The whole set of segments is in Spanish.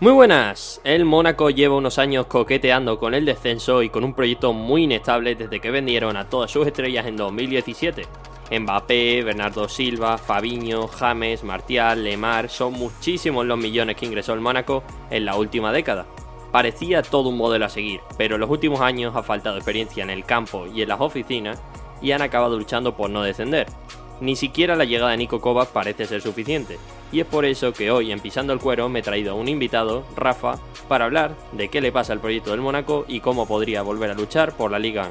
Muy buenas, el Mónaco lleva unos años coqueteando con el descenso y con un proyecto muy inestable desde que vendieron a todas sus estrellas en 2017. Mbappé, Bernardo Silva, Fabiño, James, Martial, Lemar, son muchísimos los millones que ingresó el Mónaco en la última década. Parecía todo un modelo a seguir, pero en los últimos años ha faltado experiencia en el campo y en las oficinas y han acabado luchando por no descender. Ni siquiera la llegada de Nico Kovac parece ser suficiente, y es por eso que hoy en Pisando el Cuero me he traído a un invitado, Rafa, para hablar de qué le pasa al proyecto del Mónaco y cómo podría volver a luchar por la Liga.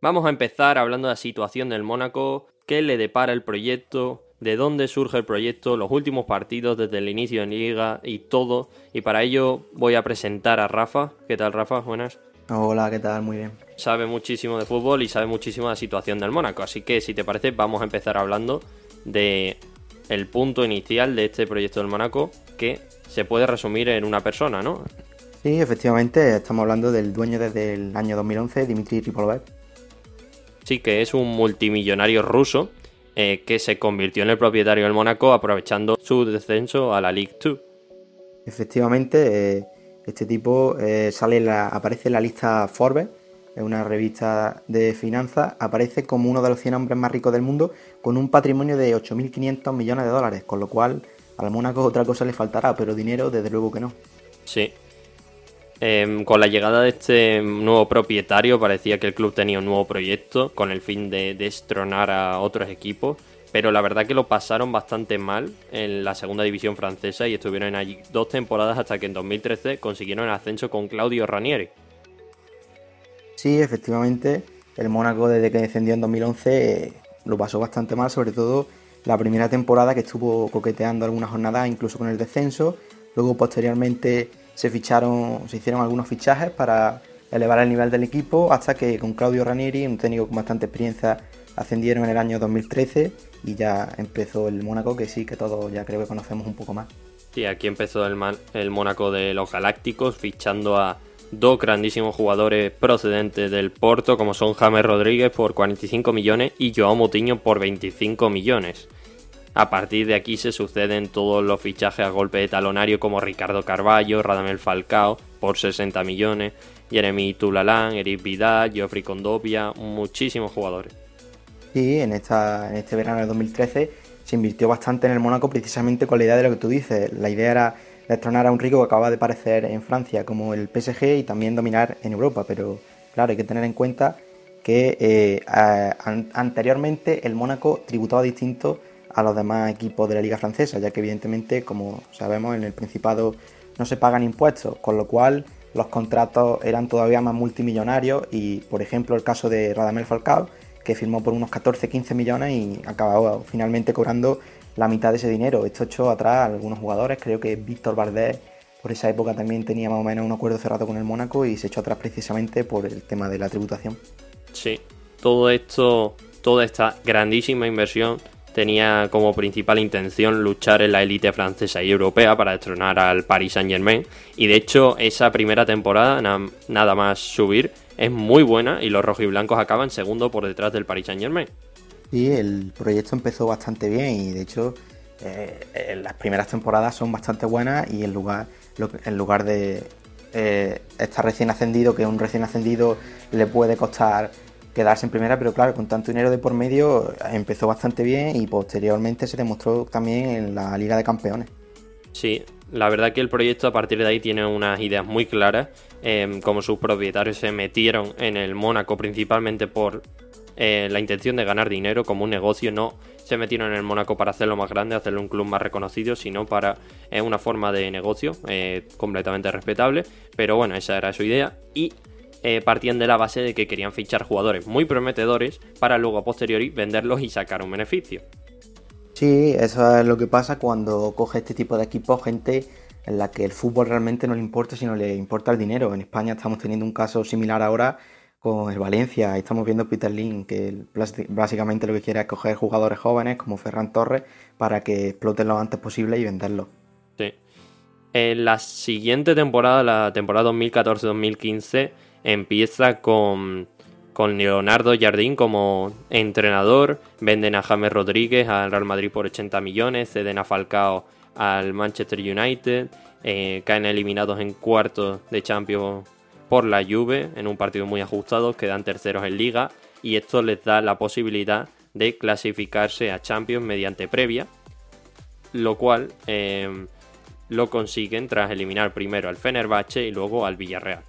Vamos a empezar hablando de la situación del Mónaco, qué le depara el proyecto, de dónde surge el proyecto, los últimos partidos desde el inicio de la liga y todo. Y para ello voy a presentar a Rafa. ¿Qué tal, Rafa? Buenas. Hola, ¿qué tal? Muy bien. Sabe muchísimo de fútbol y sabe muchísimo de la situación del Mónaco. Así que, si te parece, vamos a empezar hablando de el punto inicial de este proyecto del Mónaco, que se puede resumir en una persona, ¿no? Sí, efectivamente, estamos hablando del dueño desde el año 2011, Dimitri Tripolov. Sí, que es un multimillonario ruso eh, que se convirtió en el propietario del Mónaco aprovechando su descenso a la League 2. Efectivamente, eh, este tipo eh, sale la, aparece en la lista Forbes, es una revista de finanzas, aparece como uno de los 100 hombres más ricos del mundo con un patrimonio de 8.500 millones de dólares, con lo cual al Mónaco otra cosa le faltará, pero dinero desde luego que no. Sí. Em, con la llegada de este nuevo propietario parecía que el club tenía un nuevo proyecto con el fin de destronar a otros equipos pero la verdad que lo pasaron bastante mal en la segunda división francesa y estuvieron allí dos temporadas hasta que en 2013 consiguieron el ascenso con Claudio Ranieri. Sí, efectivamente, el Mónaco desde que descendió en 2011 eh, lo pasó bastante mal, sobre todo la primera temporada que estuvo coqueteando algunas jornadas incluso con el descenso, luego posteriormente se ficharon, se hicieron algunos fichajes para elevar el nivel del equipo hasta que con Claudio Ranieri, un técnico con bastante experiencia, ascendieron en el año 2013 y ya empezó el Mónaco, que sí, que todos ya creo que conocemos un poco más. Sí, aquí empezó el, el Mónaco de los Galácticos, fichando a dos grandísimos jugadores procedentes del Porto, como son James Rodríguez por 45 millones y Joao Moutinho por 25 millones. A partir de aquí se suceden todos los fichajes a golpe de talonario como Ricardo Carballo, Radamel Falcao por 60 millones, Jeremy Tulalán, Eric Vidal, Geoffrey Condopia, muchísimos jugadores. Sí, en, este verano de 2013 se invirtió bastante en el Mónaco precisamente con la idea de lo que tú dices. La idea era destronar a un rico que acaba de aparecer en Francia como el PSG y también dominar en Europa. Pero claro, hay que tener en cuenta que eh, anteriormente el Mónaco tributaba distinto a los demás equipos de la liga francesa, ya que evidentemente, como sabemos, en el Principado no se pagan impuestos, con lo cual los contratos eran todavía más multimillonarios y, por ejemplo, el caso de Radamel Falcao, que firmó por unos 14-15 millones y acabó finalmente cobrando la mitad de ese dinero. Esto echó atrás a algunos jugadores, creo que Víctor Valdés por esa época también tenía más o menos un acuerdo cerrado con el Mónaco y se echó atrás precisamente por el tema de la tributación. Sí, todo esto, toda esta grandísima inversión tenía como principal intención luchar en la élite francesa y europea para destronar al Paris Saint Germain y de hecho esa primera temporada nada más subir es muy buena y los rojiblancos acaban segundo por detrás del Paris Saint Germain. Sí, el proyecto empezó bastante bien y de hecho eh, las primeras temporadas son bastante buenas y en lugar, en lugar de eh, estar recién ascendido, que un recién ascendido le puede costar quedarse en primera, pero claro, con tanto dinero de por medio empezó bastante bien y posteriormente se demostró también en la Liga de Campeones. Sí, la verdad que el proyecto a partir de ahí tiene unas ideas muy claras, em, como sus propietarios se metieron en el Mónaco principalmente por eh, la intención de ganar dinero como un negocio, no se metieron en el Mónaco para hacerlo más grande, hacerlo un club más reconocido, sino para una forma de negocio eh, completamente respetable, pero bueno, esa era su idea y partían de la base de que querían fichar jugadores muy prometedores para luego a posteriori venderlos y sacar un beneficio. Sí, eso es lo que pasa cuando coge este tipo de equipos gente en la que el fútbol realmente no le importa, sino le importa el dinero. En España estamos teniendo un caso similar ahora con el Valencia. Estamos viendo Peter Lin, que básicamente lo que quiere es coger jugadores jóvenes como Ferran Torres para que exploten lo antes posible y venderlos. Sí. En la siguiente temporada, la temporada 2014-2015, empieza con con Leonardo Jardín como entrenador, venden a James Rodríguez al Real Madrid por 80 millones, ceden a Falcao al Manchester United, eh, caen eliminados en cuartos de Champions por la Juve en un partido muy ajustado, quedan terceros en liga y esto les da la posibilidad de clasificarse a Champions mediante previa, lo cual eh, lo consiguen tras eliminar primero al Fenerbahce y luego al Villarreal.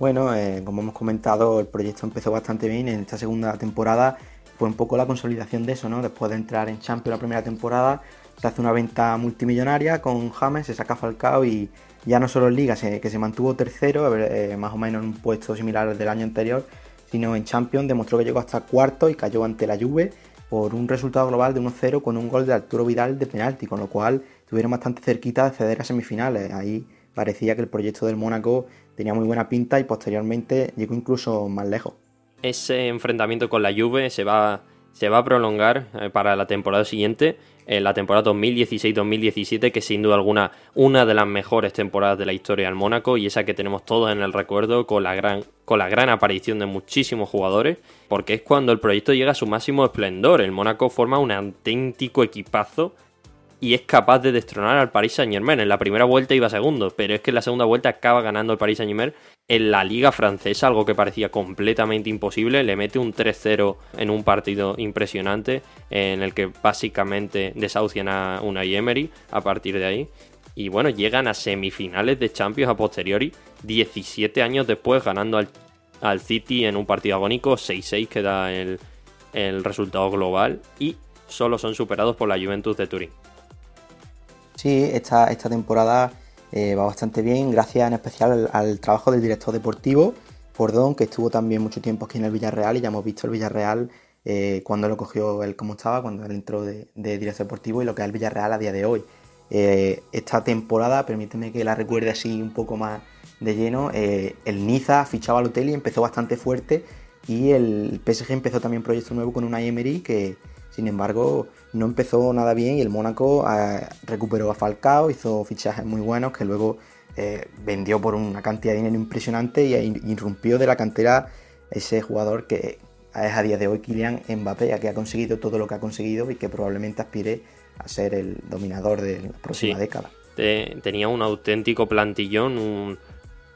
Bueno, eh, como hemos comentado, el proyecto empezó bastante bien. En esta segunda temporada fue un poco la consolidación de eso, ¿no? Después de entrar en Champions la primera temporada, se hace una venta multimillonaria con James, se saca Falcao y ya no solo en Liga, que se mantuvo tercero, eh, más o menos en un puesto similar al del año anterior, sino en Champions demostró que llegó hasta cuarto y cayó ante la Juve por un resultado global de 1-0 con un gol de Arturo Vidal de penalti, con lo cual estuvieron bastante cerquita de ceder a semifinales. Ahí parecía que el proyecto del Mónaco tenía muy buena pinta y posteriormente llegó incluso más lejos. Ese enfrentamiento con la Juve se va, se va a prolongar eh, para la temporada siguiente, en la temporada 2016-2017, que sin duda alguna una de las mejores temporadas de la historia del Mónaco y esa que tenemos todos en el recuerdo con la gran, con la gran aparición de muchísimos jugadores, porque es cuando el proyecto llega a su máximo esplendor. El Mónaco forma un auténtico equipazo y es capaz de destronar al Paris Saint Germain. En la primera vuelta iba segundo, pero es que en la segunda vuelta acaba ganando el Paris Saint Germain en la liga francesa, algo que parecía completamente imposible. Le mete un 3-0 en un partido impresionante en el que básicamente desahucian a una Emery a partir de ahí. Y bueno, llegan a semifinales de Champions a posteriori, 17 años después, ganando al, al City en un partido agónico, 6-6 que da el, el resultado global y solo son superados por la Juventus de Turín. Sí, esta, esta temporada eh, va bastante bien, gracias en especial al, trabajo del director deportivo, Fordón, que estuvo también mucho tiempo aquí en el Villarreal y ya hemos visto el Villarreal eh, cuando lo cogió él como estaba, cuando él entró de, director deportivo y lo que es el Villarreal a día de hoy. Eh, esta temporada, permíteme que la recuerde así un poco más de lleno, el Niza fichaba al hotel y empezó bastante fuerte y el PSG empezó también un proyecto nuevo con una Emery que, sin embargo, no empezó nada bien y el Mónaco eh, recuperó a Falcao, hizo fichajes muy buenos que luego eh, vendió por una cantidad de dinero impresionante y irrumpió de la cantera ese jugador que es a día de hoy Kylian Mbappé, que ha conseguido todo lo que ha conseguido y que probablemente aspire a ser el dominador de la próxima década. tenía un auténtico plantillón, un,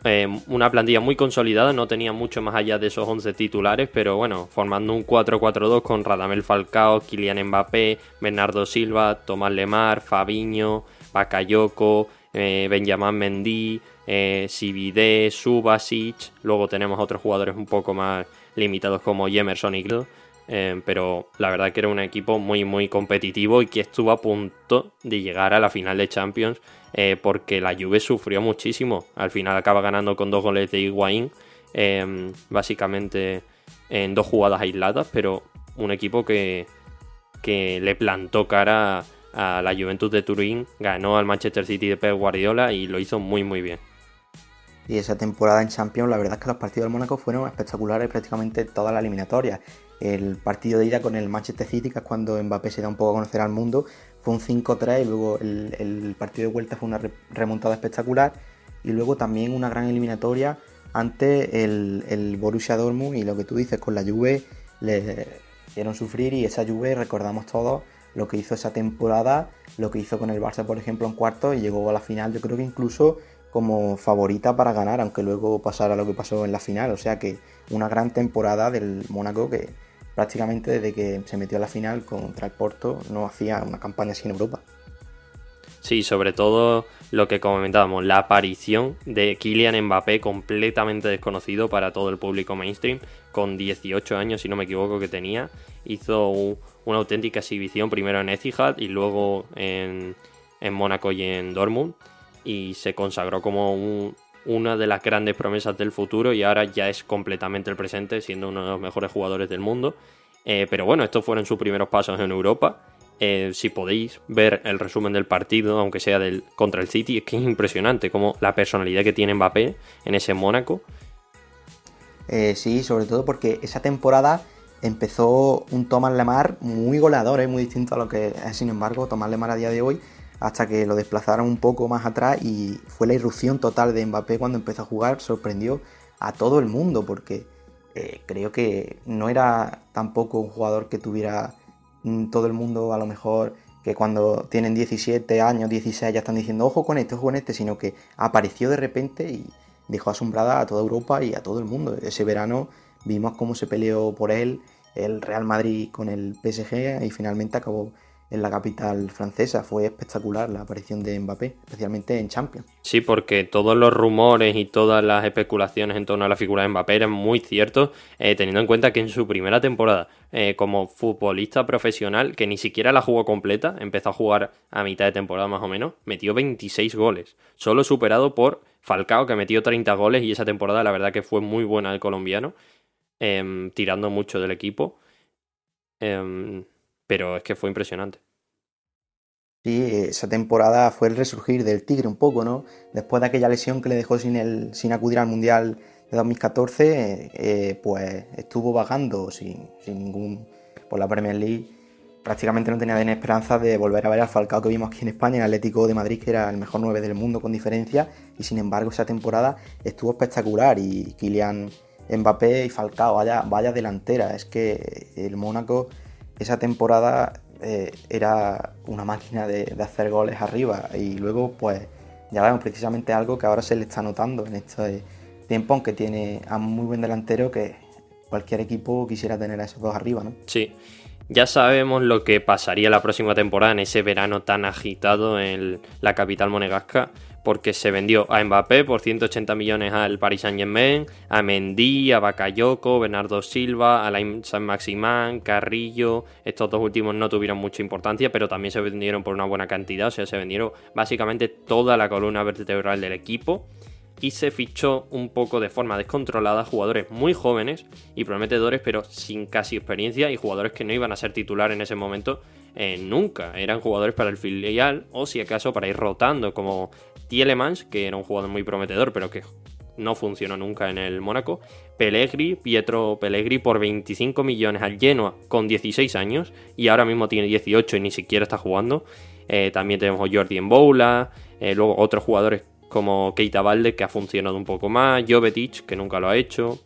eh, una plantilla muy consolidada, no tenía mucho más allá de esos 11 titulares, pero bueno, formando un 4-4-2 con Radamel Falcao, Kylian Mbappé, Bernardo Silva, Tomás Lemar, Fabiño, Bakayoko, eh, Benjamin Mendy, eh, Subasic, luego tenemos otros jugadores un poco más limitados como Jemerson y Glo. Eh, pero la verdad que era un equipo muy muy competitivo y que estuvo a punto de llegar a la final de Champions eh, porque la Juve sufrió muchísimo. Al final acaba ganando con dos goles de Higuaín, em, básicamente en dos jugadas aisladas, pero un equipo que, que le plantó cara a la Juventus de Turín, ganó al Manchester City de Pep Guardiola y lo hizo muy muy bien. Y esa temporada en Champions, la verdad es que los partidos del Mónaco fueron espectaculares prácticamente toda la eliminatoria. El partido de ida con el Manchester City, que es cuando Mbappé se da un poco a conocer al mundo, fue un 5-3 y luego el, partido de vuelta fue una remontada espectacular. Y luego también una gran eliminatoria ante el, Borussia Dortmund. Y lo que tú dices con la Juve le dieron sufrir y esa Juve recordamos todos lo que hizo esa temporada, lo que hizo con el Barça por ejemplo en cuarto y llegó a la final yo creo que incluso como favorita para ganar aunque luego pasara lo que pasó en la final. O sea que una gran temporada del Mónaco que prácticamente desde que se metió a la final contra el Porto no hacía una campaña así en Europa. Sí, sobre todo lo que comentábamos, la aparición de Kylian Mbappé completamente desconocido para todo el público mainstream, con 18 años si no me equivoco que tenía, hizo una auténtica exhibición primero en Etihad y luego en, en Mónaco y en Dortmund y se consagró como una de las grandes promesas del futuro y ahora ya es completamente el presente, siendo uno de los mejores jugadores del mundo. Eh, pero bueno, estos fueron sus primeros pasos en Europa. Eh, si podéis ver el resumen del partido, aunque sea del, contra el City, es que es impresionante como la personalidad que tiene Mbappé en ese Mónaco. Eh, sí, sobre todo porque esa temporada empezó un Thomas Lemar muy goleador, muy distinto a lo que es, sin embargo, Thomas Lemar a día de hoy, hasta que lo desplazaron un poco más atrás y fue la irrupción total de Mbappé cuando empezó a jugar, sorprendió a todo el mundo porque eh, creo que no era tampoco un jugador que tuviera mm, todo el mundo a lo mejor que cuando tienen 17 años, 16 ya están diciendo ojo con este, ojo con este, sino que apareció de repente y dejó asombrada a toda Europa y a todo el mundo. Ese verano vimos cómo se peleó por él el Real Madrid con el PSG y finalmente acabó en la capital francesa. Fue espectacular la aparición de Mbappé, especialmente en Champions. Sí, porque todos los rumores y todas las especulaciones en torno a la figura de Mbappé eran muy ciertos, eh, teniendo en cuenta que en su primera temporada eh, como futbolista profesional, que ni siquiera la jugó completa, empezó a jugar a mitad de temporada más o menos, metió 26 goles, solo superado por Falcao, que metió 30 goles y esa temporada la verdad que fue muy buena el colombiano, em, tirando mucho del equipo. Em, pero es que fue impresionante. Sí, esa temporada fue el resurgir del Tigre un poco, ¿no? Después de aquella lesión que le dejó sin, el, sin acudir al Mundial de 2014, eh, pues estuvo vagando sin, sin, ningún por la Premier League. Prácticamente no tenía esperanza de volver a ver al Falcao que vimos aquí en España, en Atlético de Madrid, que era el mejor 9 del mundo con diferencia, y sin embargo esa temporada estuvo espectacular y Kylian Mbappé y Falcao, vaya, vaya delantera, es que el Mónaco esa temporada eh, era una máquina de, hacer goles arriba y luego pues ya vemos precisamente algo que ahora se le está notando en este tiempo, aunque tiene a muy buen delantero que cualquier equipo quisiera tener a esos dos arriba, ¿no? Sí. Ya sabemos lo que pasaría la próxima temporada en ese verano tan agitado en la capital monegasca, porque se vendió a Mbappé por 180 millones al Paris Saint-Germain, a Mendy, a Bakayoko, Bernardo Silva, a San Maximán, Carrillo. Estos dos últimos no tuvieron mucha importancia, pero también se vendieron por una buena cantidad, o sea, se vendieron básicamente toda la columna vertebral del equipo y se fichó un poco de forma descontrolada jugadores muy jóvenes y prometedores, pero sin casi experiencia y jugadores que no iban a ser titular en ese momento eh, nunca. Eran jugadores para el filial o si acaso para ir rotando, como Tielemans, que era un jugador muy prometedor, pero que no funcionó nunca en el Mónaco. Pellegri, Pietro Pellegri por 25 millones al Genoa con 16 años y ahora mismo tiene 18 y ni siquiera está jugando. Eh, también tenemos Jordi Boula, eh, luego otros jugadores como Keita Valde que ha funcionado un poco más, Jovetic que nunca lo ha hecho.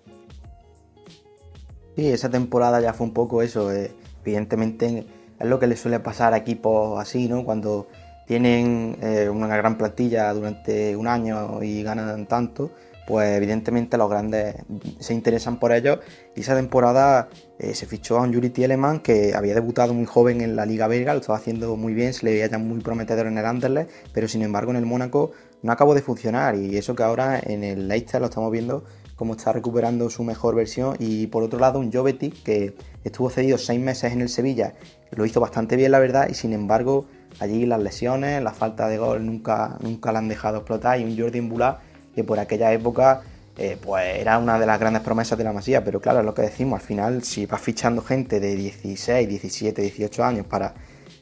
Sí, esa temporada ya fue un poco eso. Eh, evidentemente es lo que le suele pasar a equipos así, ¿no? Cuando tienen eh, una gran plantilla durante un año y ganan tanto, pues evidentemente los grandes se interesan por ellos. Y esa temporada eh, se fichó a un Yuri Tielemann que había debutado muy joven en la Liga Belga, lo estaba haciendo muy bien, se le veía ya muy prometedor en el Anderlecht, pero sin embargo en el Mónaco no acabó de funcionar. Y eso que ahora en el Leicester lo estamos viendo cómo está recuperando su mejor versión. Y por otro lado, un Jovetic que estuvo cedido seis meses en el Sevilla, lo hizo bastante bien, la verdad, y sin embargo, allí las lesiones, la falta de gol nunca, nunca la han dejado explotar. Y un Jordi Mbula que por aquella época eh, pues era una de las grandes promesas de la Masía, pero claro, es lo que decimos, al final si vas fichando gente de 16, 17, 18 años para,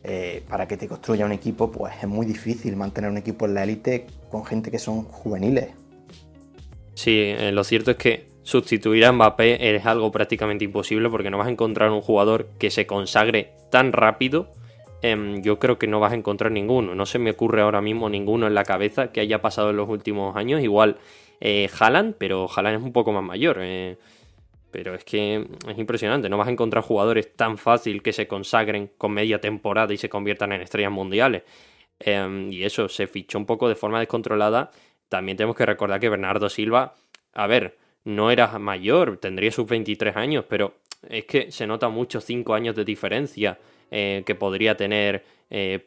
eh, para que te construya un equipo, pues es muy difícil mantener un equipo en la élite con gente que son juveniles. Sí, eh, lo cierto es que sustituir a Mbappé es algo prácticamente imposible porque no vas a encontrar un jugador que se consagre tan rápido Em, yo creo que no vas a encontrar ninguno. No se me ocurre ahora mismo ninguno en la cabeza que haya pasado en los últimos años. Igual eh, pero Haaland es un poco más mayor. Eh. pero es que es impresionante. No vas a encontrar jugadores tan fácil que se consagren con media temporada y se conviertan en estrellas mundiales. Em, y eso se fichó un poco de forma descontrolada. También tenemos que recordar que Bernardo Silva, a ver, no era mayor, tendría sus 23 años, pero es que se nota mucho 5 años de diferencia eh, que podría tener eh,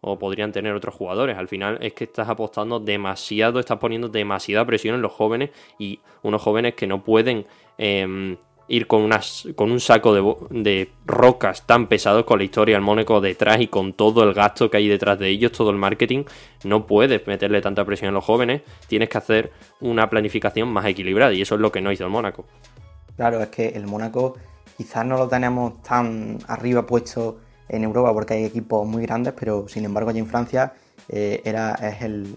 o podrían tener otros jugadores. Al final es que estás apostando demasiado, estás poniendo demasiada presión en los jóvenes y unos jóvenes que no pueden em, ir con, unas, con un saco de, de, rocas tan pesados con la historia del Mónaco detrás y con todo el gasto que hay detrás de ellos, todo el marketing. No puedes meterle tanta presión a los jóvenes, tienes que hacer una planificación más equilibrada y eso es lo que no hizo el Mónaco. Claro, es que el Mónaco Quizás no lo tenemos tan arriba puesto en Europa porque hay equipos muy grandes, pero sin embargo allí en Francia eh, era, el,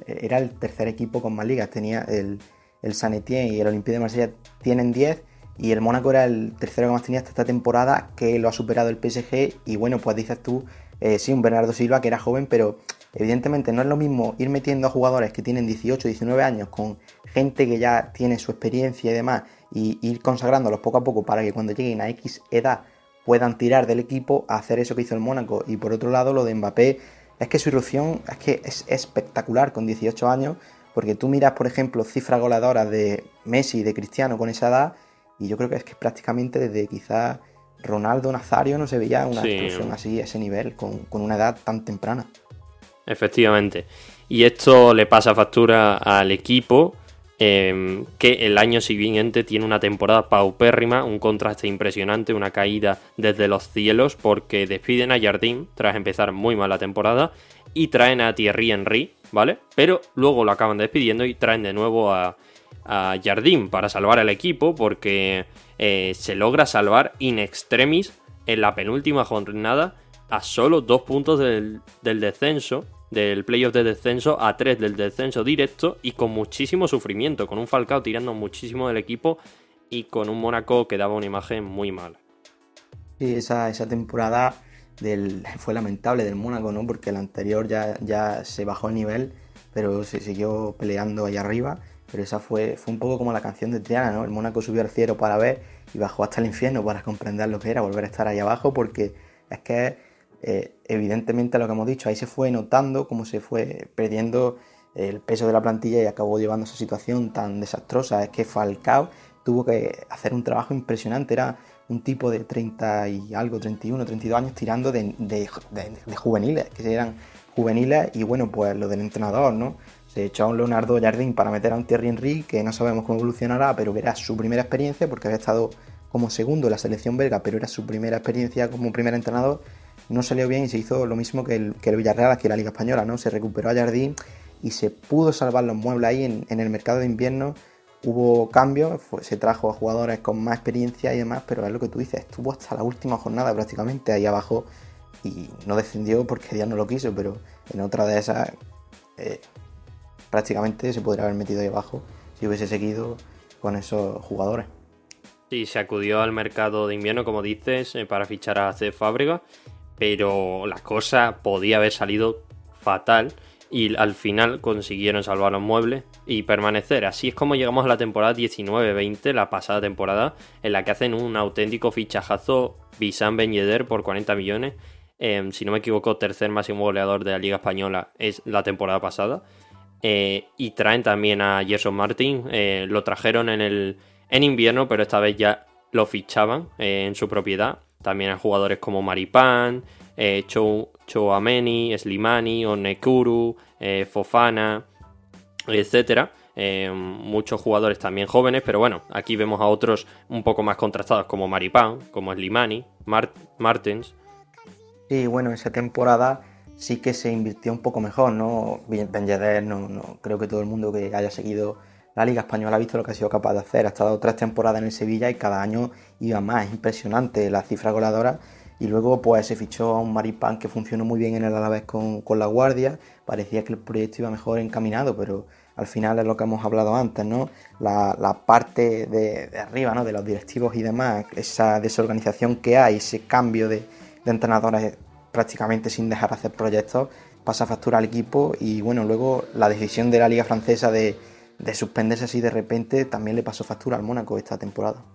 tercer equipo con más ligas. Tenía el, el Saint Etienne y el Olympique de Marsella tienen 10 y el Mónaco era el tercero que más tenía hasta esta temporada que lo ha superado el PSG y bueno, pues dices tú, eh, sí, un Bernardo Silva que era joven, pero evidentemente no es lo mismo ir metiendo a jugadores que tienen 18, 19 años con gente que ya tiene su experiencia y demás y ir consagrándolos poco a poco para que cuando lleguen a X edad puedan tirar del equipo a hacer eso que hizo el Mónaco. Y por otro lado, lo de Mbappé, es que su irrupción es que es espectacular con 18 años, porque tú miras, por ejemplo, cifras goladoras de Messi y de Cristiano con esa edad, y yo creo que es que prácticamente desde quizás Ronaldo Nazario no se veía una explosión así a ese nivel, con, con una edad tan temprana. Efectivamente. Y esto le pasa factura al equipo Em, que el año siguiente tiene una temporada paupérrima, un contraste impresionante, una caída desde los cielos, porque despiden a Jardín tras empezar muy mal la temporada y traen a Thierry Henry, ¿vale? Pero luego lo acaban despidiendo y traen de nuevo a, a Jardín para salvar al equipo, porque eh, se logra salvar in extremis en la penúltima jornada a solo dos puntos del, del descenso del playoff de descenso a 3 del descenso directo y con muchísimo sufrimiento, con un Falcao tirando muchísimo del equipo y con un Mónaco que daba una imagen muy mala. Sí, esa, esa temporada del, fue lamentable del Mónaco, ¿no? Porque el anterior ya, ya se bajó el nivel, pero se siguió peleando ahí arriba. Pero esa fue, fue un poco como la canción de Triana, ¿no? El Mónaco subió al cielo para ver y bajó hasta el infierno para comprender lo que era volver a estar ahí abajo, porque es que eh, evidentemente lo que hemos dicho, ahí se fue notando cómo se fue perdiendo el peso de la plantilla y acabó llevando esa situación tan desastrosa. Es que Falcao tuvo que hacer un trabajo impresionante, era un tipo de 30 y algo, 31, 32 años tirando de, juveniles, que eran juveniles y bueno, pues lo del entrenador, ¿no? Se echó a un Leonardo Jardín para meter a un Thierry Henry que no sabemos cómo evolucionará, pero que era su primera experiencia porque había estado como segundo en la selección belga, pero era su primera experiencia como primer entrenador no salió bien y se hizo lo mismo que el, que el Villarreal aquí en la Liga Española, ¿no? Se recuperó a Jardín y se pudo salvar los muebles ahí en, el mercado de invierno. Hubo cambios, se trajo a jugadores con más experiencia y demás, pero es lo que tú dices, estuvo hasta la última jornada prácticamente ahí abajo y no descendió porque ya no lo quiso, pero en otra de esas eh, prácticamente se podría haber metido ahí abajo si hubiese seguido con esos jugadores. Sí, se acudió al mercado de invierno, como dices, eh, para fichar a C. Fábrica pero la cosa podía haber salido fatal y al final consiguieron salvar los muebles y permanecer. Así es como llegamos a la temporada 19-20, la pasada temporada, en la que hacen un auténtico fichajazo Bissan Ben por 40 millones. Em, si no me equivoco, tercer máximo goleador de la Liga Española es la temporada pasada. Eh, y traen también a Gerson Martin. Eh, lo trajeron en, el, en invierno, pero esta vez ya lo fichaban eh, en su propiedad. También a jugadores como Maripan, eh, Chouameni, Slimani, Onekuru, eh, Fofana, etcétera. Eh, muchos jugadores también jóvenes, pero bueno, aquí vemos a otros un poco más contrastados como Maripan, como Slimani, Martens. Sí, bueno, esa temporada sí que se invirtió un poco mejor, ¿no? Ben no, no creo que todo el mundo que haya seguido la Liga Española ha visto lo que ha sido capaz de hacer. Ha estado tres temporadas en el Sevilla y cada año iba más. Es impresionante la cifra goleadora. Y luego pues se fichó a un Maripán que funcionó muy bien en el Alavés con, con la Guardia. Parecía que el proyecto iba mejor encaminado, pero al final es lo que hemos hablado antes, ¿no? La, parte de, arriba, ¿no? De los directivos y demás, esa desorganización que hay, ese cambio de, de entrenadores prácticamente sin dejar hacer proyectos, pasa factura al equipo y bueno, luego la decisión de la Liga Francesa de de suspenderse así de repente también le pasó factura al Mónaco esta temporada.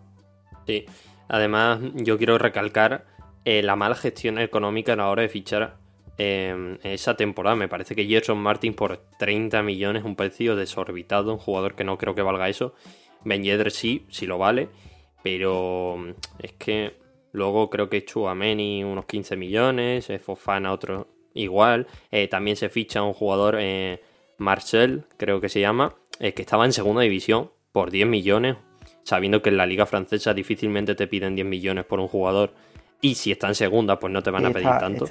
Sí, además yo quiero recalcar eh, la mala gestión económica a la hora de fichar eh, esa temporada. Me parece que Gerson Martin por 30 millones, un precio desorbitado, un jugador que no creo que valga eso. Ben Yedder sí, sí lo vale, pero es que luego creo que Chuameni unos 15 millones, Fofana otro igual. Eh, también se ficha un jugador, Marcel, creo que se llama, que estaba en segunda división por 10 millones, sabiendo que en la liga francesa difícilmente te piden 10 millones por un jugador y si está en segunda pues no te van a pedir tanto.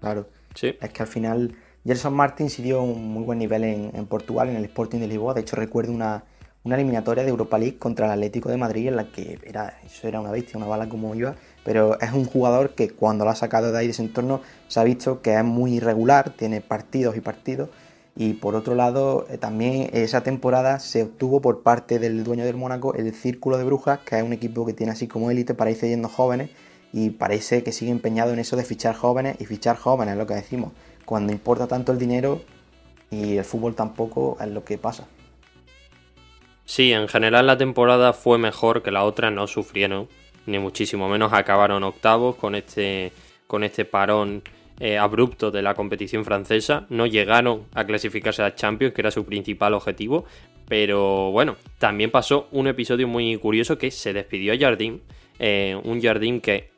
Claro. Sí. Es que al final Gerson Martin sí dio un muy buen nivel en, Portugal, en el Sporting de Lisboa. De hecho recuerdo una, una eliminatoria de Europa League contra el Atlético de Madrid en la que era, eso era una bestia, una bala como iba. Pero es un jugador que cuando lo ha sacado de ahí de ese entorno se ha visto que es muy irregular, tiene partidos y partidos y por otro lado, eh, también esa temporada se obtuvo por parte del dueño del Mónaco el Círculo de Brujas, que es un equipo que tiene así como élite para ir cediendo jóvenes y parece que sigue empeñado en eso de fichar jóvenes y fichar jóvenes, es lo que decimos. Cuando importa tanto el dinero y el fútbol tampoco es lo que pasa. Sí, en general la temporada fue mejor que la otra, no sufrieron, ni muchísimo menos acabaron octavos con este, con este parón eh, abrupto de la competición francesa. No llegaron a clasificarse a Champions, que era su principal objetivo. Pero bueno, también pasó un episodio muy curioso que se despidió a Jardín. Eh, un Jardín que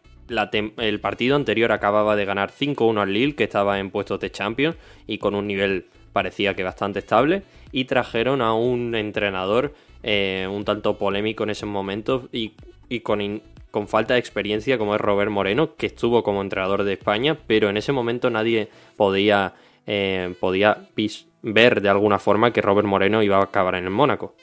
el partido anterior acababa de ganar 5-1 al Lille, que estaba en puestos de Champions y con un nivel parecía que bastante estable. Y trajeron a un entrenador eh, un tanto polémico en ese momento y, con, con, falta de experiencia como es Robert Moreno, que estuvo como entrenador de España, pero en ese momento nadie podía, eh, podía ver de alguna forma que Robert Moreno iba a acabar en el Mónaco.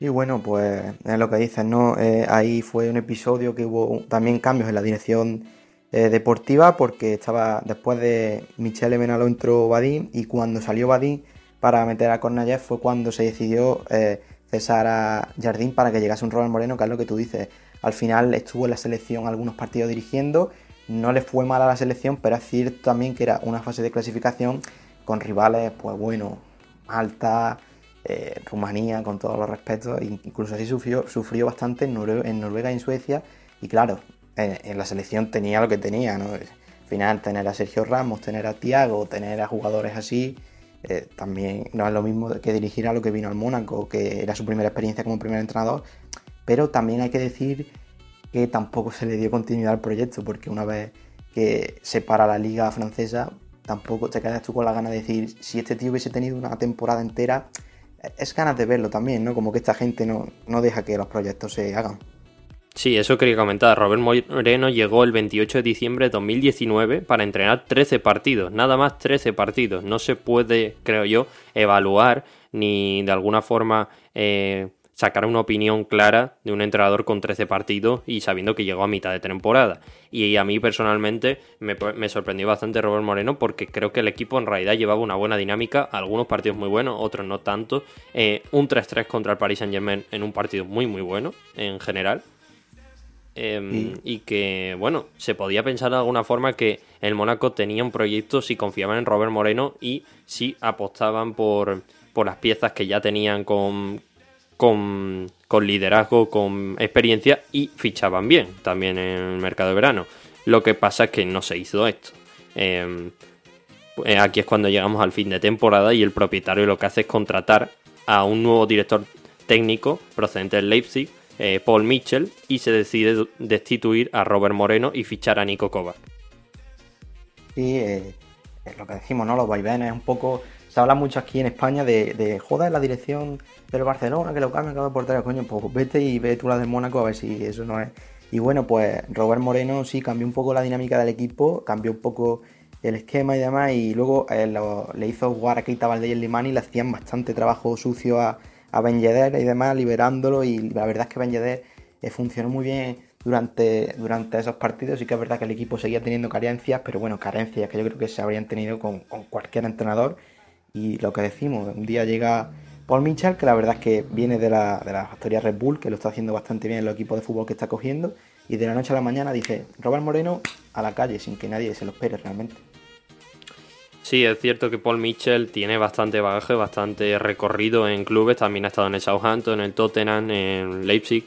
Y bueno, pues es lo que dices, ¿no? Eh, ahí fue un episodio que hubo también cambios en la dirección deportiva porque estaba después de Michele Menalo entró Badín y cuando salió Badín para meter a Kornayev fue cuando se decidió eh, cesar a Jardín para que llegase un Robert Moreno, que es lo que tú dices. Al final estuvo en la selección algunos partidos dirigiendo, no le fue mal a la selección, pero es cierto también que era una fase de clasificación con rivales, pues bueno, Malta, eh, Rumanía, con todos los respetos, incluso así sufrió, sufrió bastante en, Noruega y en Suecia, y claro, en, la selección tenía lo que tenía, ¿no? Al final tener a Sergio Ramos, tener a Tiago, tener a jugadores así, eh, también no es lo mismo que dirigir a lo que vino al Mónaco, que era su primera experiencia como primer entrenador, pero también hay que decir que tampoco se le dio continuidad al proyecto, porque una vez que se para la liga francesa, tampoco te quedas tú con la gana de decir, si este tío hubiese tenido una temporada entera, es ganas de verlo también, ¿no? Como que esta gente no, no deja que los proyectos se hagan. Sí, eso quería comentar. Robert Moreno llegó el 28 de diciembre de 2019 para entrenar 13 partidos, nada más 13 partidos. No se puede, creo yo, evaluar ni de alguna forma eh, sacar una opinión clara de un entrenador con 13 partidos y sabiendo que llegó a mitad de temporada. Y a mí personalmente me, sorprendió bastante Robert Moreno porque creo que el equipo en realidad llevaba una buena dinámica, algunos partidos muy buenos, otros no tanto. Eh, un 3-3 contra el Paris Saint Germain en un partido muy muy bueno en general. Em, y que, bueno, se podía pensar de alguna forma que el Mónaco tenía un proyecto si confiaban en Robert Moreno y si apostaban por, por las piezas que ya tenían con, con, liderazgo, con experiencia y fichaban bien también en el mercado de verano. Lo que pasa es que no se hizo esto. Em, eh, aquí es cuando llegamos al fin de temporada y el propietario lo que hace es contratar a un nuevo director técnico procedente del Leipzig eh, Paul Mitchell y se decide destituir a Robert Moreno y fichar a Nico Kovac. Sí, eh, es lo que decimos, ¿no? Los vaivenes, un poco. Se habla mucho aquí en España de, de joder la dirección del Barcelona, que lo cambia cada portero, coño, pues vete y ve tú la de Mónaco a ver si eso no es. Y bueno, pues Robert Moreno sí cambió un poco la dinámica del equipo, cambió un poco el esquema y demás, y luego eh, le hizo jugar a Keita Valdez y Limani le hacían bastante trabajo sucio a, a Ben y demás, liberándolo. Y la verdad es que Ben eh, funcionó muy bien durante, durante esos partidos. y que es verdad que el equipo seguía teniendo carencias, pero bueno, carencias que yo creo que se habrían tenido con, cualquier entrenador. Y lo que decimos, un día llega Paul Mitchell, que la verdad es que viene de la, de la factoría Red Bull, que lo está haciendo bastante bien en los equipos de fútbol que está cogiendo. Y de la noche a la mañana dice, Robert Moreno a la calle, sin que nadie se lo espere realmente. Sí, es cierto que Paul Mitchell tiene bastante bagaje, bastante recorrido en clubes. También ha estado en el Southampton, en el Tottenham, en Leipzig.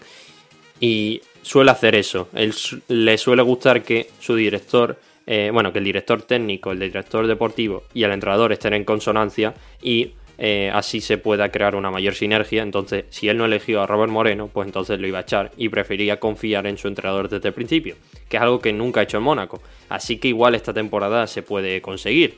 Y suele hacer eso. Él le suele gustar que su director, eh, bueno, que el director técnico, el director deportivo y el entrenador estén en consonancia y eh, así se pueda crear una mayor sinergia. Entonces, si él no eligió a Robert Moreno, pues entonces lo iba a echar y prefería confiar en su entrenador desde el principio, que es algo que nunca ha hecho en Mónaco. Así que igual esta temporada se puede conseguir.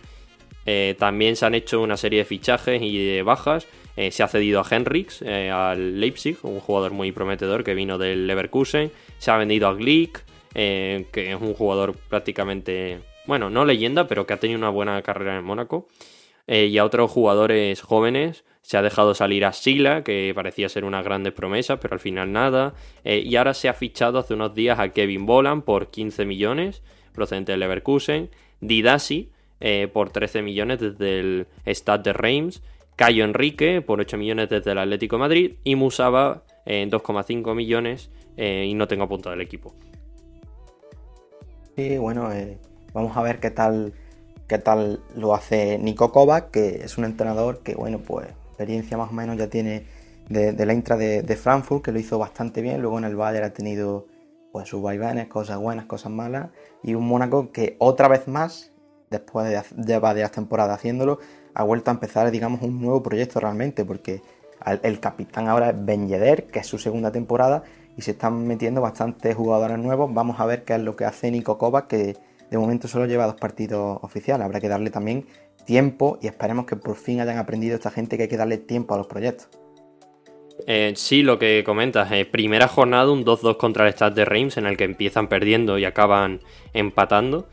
Eh, también se han hecho una serie de fichajes y de bajas. Se ha cedido a Henrix, al Leipzig, un jugador muy prometedor que vino del Leverkusen. Se ha vendido a Glick, que es un jugador prácticamente, bueno, no leyenda, pero que ha tenido una buena carrera en Mónaco. y a otros jugadores jóvenes. Se ha dejado salir a Sila, que parecía ser una grande promesa, pero al final nada. y ahora se ha fichado hace unos días a Kevin Bolan por 15 millones, procedente del Leverkusen. Didasi, eh, por 13 millones desde el Stade de Reims, Cayo Enrique por 8 millones desde el Atlético Madrid y Musaba en 2,5 millones eh, y no tengo punto del equipo. Sí, bueno, eh, vamos a ver qué tal, qué tal lo hace Nico Kovac, que es un entrenador que, bueno, pues experiencia más o menos ya tiene de, la intra de, Frankfurt, que lo hizo bastante bien. Luego en el Bayern ha tenido pues, sus vaivenes, cosas buenas, cosas malas. Y un Mónaco que otra vez más, después de, de varias temporadas haciéndolo, ha vuelto a empezar, digamos, un nuevo proyecto realmente, porque el capitán ahora es Ben Yedder, que es su segunda temporada, y se están metiendo bastantes jugadores nuevos. Vamos a ver qué es lo que hace Nico Kovac, que de momento solo lleva dos partidos oficiales. Habrá que darle también tiempo y esperemos que por fin hayan aprendido esta gente que hay que darle tiempo a los proyectos. Eh, sí, lo que comentas. Eh, primera jornada, un 2-2 contra el Stade de Reims, en el que empiezan perdiendo y acaban empatando.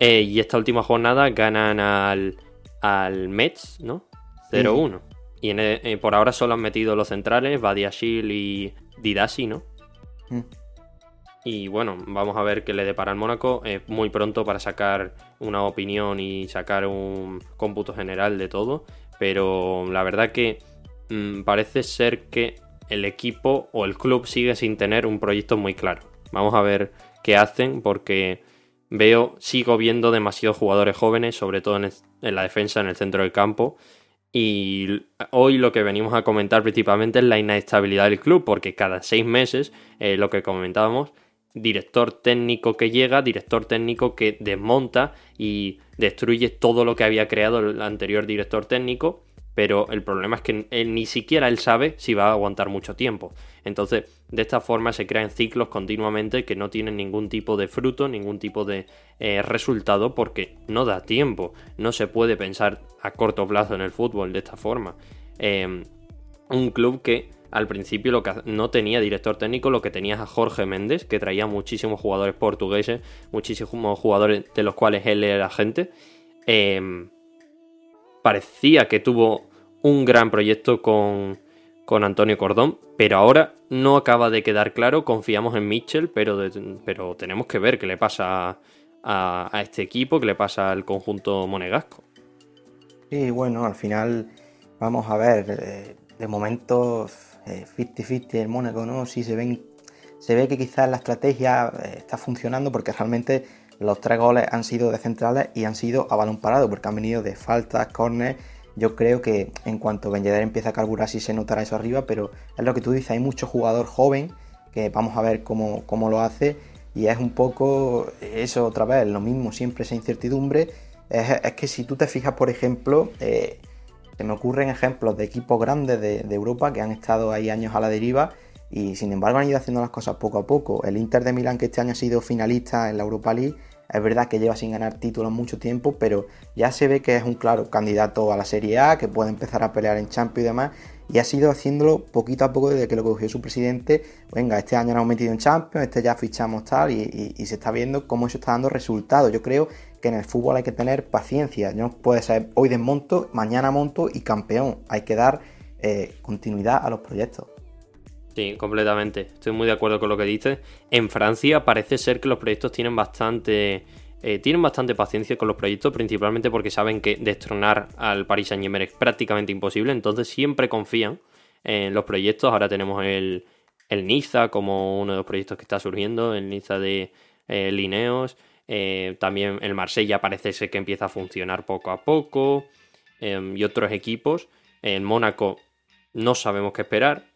Eh, y esta última jornada ganan al, al Metz, ¿no? 0-1. Y eh, por ahora solo han metido los centrales, Badiashil y Didasi, ¿no? Mm. Y bueno, vamos a ver qué le depara al Mónaco. Es muy pronto para sacar una opinión y sacar un cómputo general de todo. Pero la verdad que mm, parece ser que el equipo o el club sigue sin tener un proyecto muy claro. Vamos a ver qué hacen porque veo, sigo viendo demasiados jugadores jóvenes, sobre todo en, la defensa, en el centro del campo. Y hoy lo que venimos a comentar principalmente es la inestabilidad del club, porque cada seis meses, eh, lo que comentábamos, director técnico que llega, director técnico que desmonta y destruye todo lo que había creado el anterior director técnico, pero el problema es que él, ni siquiera él sabe si va a aguantar mucho tiempo. Entonces, de esta forma se crean ciclos continuamente que no tienen ningún tipo de fruto, ningún tipo de eh, resultado, porque no da tiempo. No se puede pensar a corto plazo en el fútbol de esta forma. Em, un club que al principio lo que no tenía director técnico, lo que tenía a Jorge Méndez, que traía muchísimos jugadores portugueses, muchísimos jugadores de los cuales él era agente. Em, parecía que tuvo un gran proyecto con, con, Antonio Cordón, pero ahora no acaba de quedar claro. Confiamos en Mitchell, pero, pero tenemos que ver qué le pasa a, a, este equipo, qué le pasa al conjunto monegasco. Y bueno, al final vamos a ver. Eh, de momento 50-50 eh, el Mónaco, ¿no? Sí se ven, se ve que quizás la estrategia eh, está funcionando porque realmente los tres goles han sido de centrales y han sido a balón parado porque han venido de faltas, corners. Yo creo que en cuanto Ben empiece a carburar sí se notará eso arriba, pero es lo que tú dices, hay mucho jugador joven que vamos a ver cómo, lo hace y es un poco eso otra vez, lo mismo, siempre esa incertidumbre. Es, que si tú te fijas, por ejemplo, eh, se me ocurren ejemplos de equipos grandes de, Europa que han estado ahí años a la deriva y sin embargo han ido haciendo las cosas poco a poco. El Inter de Milán que este año ha sido finalista en la Europa League, es verdad que lleva sin ganar títulos mucho tiempo, pero ya se ve que es un claro candidato a la Serie A, que puede empezar a pelear en Champions y demás, y ha sido haciéndolo poquito a poco desde que lo cogió su presidente. Venga, este año nos hemos metido en Champions, este ya fichamos tal, y, se está viendo cómo eso está dando resultados. Yo creo que en el fútbol hay que tener paciencia. No puede ser hoy desmonto, mañana monto y campeón. Hay que dar eh, continuidad a los proyectos. Sí, completamente. Estoy muy de acuerdo con lo que dices. En Francia parece ser que los proyectos tienen bastante. Eh, tienen bastante paciencia con los proyectos, principalmente porque saben que destronar al Paris Saint Germain es prácticamente imposible, entonces siempre confían en los proyectos. Ahora tenemos el, el Niza como uno de los proyectos que está surgiendo, el Niza de eh, Lineos. Eh, también el Marsella parece ser que empieza a funcionar poco a poco. Em, y otros equipos. En Mónaco no sabemos qué esperar.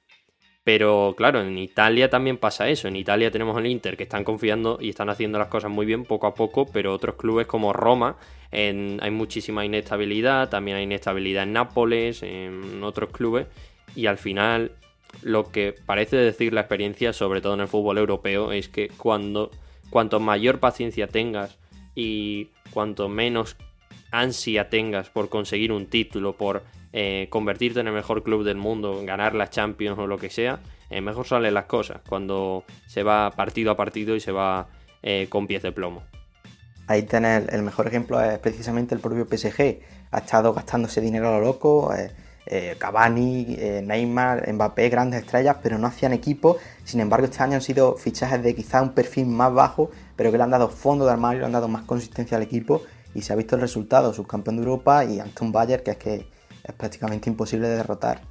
Pero claro, en Italia también pasa eso. En Italia tenemos al Inter que están confiando y están haciendo las cosas muy bien poco a poco, pero otros clubes como Roma hay muchísima inestabilidad, también hay inestabilidad en Nápoles, en otros clubes, y al final lo que parece decir la experiencia, sobre todo en el fútbol europeo, es que cuando cuanto mayor paciencia tengas y cuanto menos ansia tengas por conseguir un título, por eh, convertirte en el mejor club del mundo, ganar la Champions o lo que sea, eh, mejor salen las cosas cuando se va partido a partido y se va eh, con pies de plomo. Ahí tenés el mejor ejemplo es precisamente el propio PSG. Ha estado gastándose dinero a lo loco, eh, Cavani, eh, Neymar, Mbappé, grandes estrellas, pero no hacían equipo. Sin embargo, este año han sido fichajes de quizá un perfil más bajo, pero que le han dado fondo de armario, le han dado más consistencia al equipo y se ha visto el resultado, subcampeón de Europa y ante un Bayern que es que es prácticamente imposible de derrotar.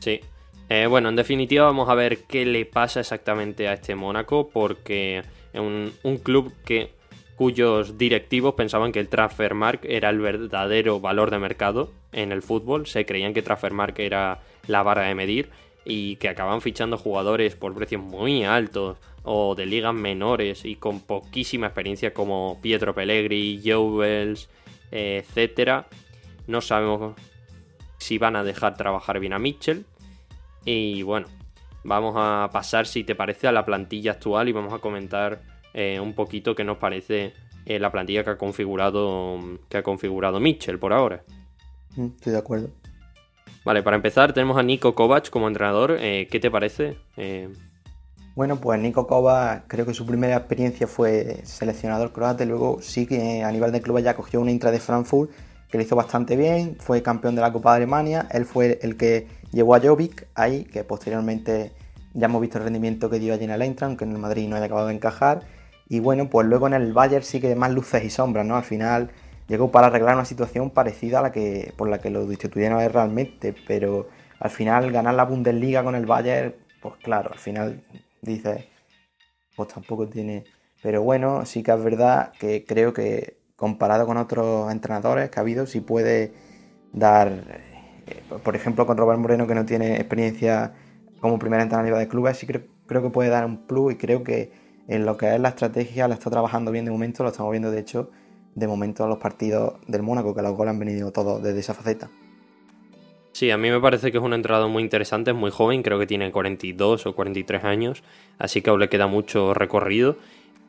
Sí. Eh, bueno, en definitiva vamos a ver qué le pasa exactamente a este Mónaco porque es un club que cuyos directivos pensaban que el Transfermarkt era el verdadero valor de mercado en el fútbol, se creían que Transfermarkt era la vara de medir y que acaban fichando jugadores por precios muy altos o de ligas menores y con poquísima experiencia como Pietro Pellegri, Jovels, etcétera. No sabemos si van a dejar trabajar bien a Mitchell. Y bueno, vamos a pasar, si te parece, a la plantilla actual y vamos a comentar eh, un poquito qué nos parece eh, la plantilla que ha configurado que ha configurado Mitchell por ahora. Mm, estoy de acuerdo. Vale, para empezar tenemos a Nico Kovac como entrenador. Eh, ¿Qué te parece? Bueno, pues Nico Kovac creo que su primera experiencia fue seleccionador croata luego sí que a nivel de club ya cogió una intra de Frankfurt que le hizo bastante bien, fue campeón de la Copa de Alemania, él fue el que llevó a Jovic ahí, que posteriormente ya hemos visto el rendimiento que dio allí en el Eintracht, aunque en el Madrid no haya acabado de encajar, y bueno, pues luego en el Bayern sí que más luces y sombras, ¿no? Al final llegó para arreglar una situación parecida a la que por la que lo destituyeron realmente, pero al final ganar la Bundesliga con el Bayern, pues claro, al final dices, pues tampoco tiene... Pero bueno, sí que es verdad que creo que comparado con otros entrenadores que ha habido, si puede dar, eh, por ejemplo, con Robert Moreno, que no tiene experiencia como primer entrenador de clubes, sí creo, que puede dar un plus y creo que en lo que es la estrategia la está trabajando bien de momento, lo estamos viendo de hecho de momento en los partidos del Mónaco, que los goles han venido todos desde esa faceta. Sí, a mí me parece que es un entrenador muy interesante, es muy joven, creo que tiene 42 o 43 años, así que aún le queda mucho recorrido.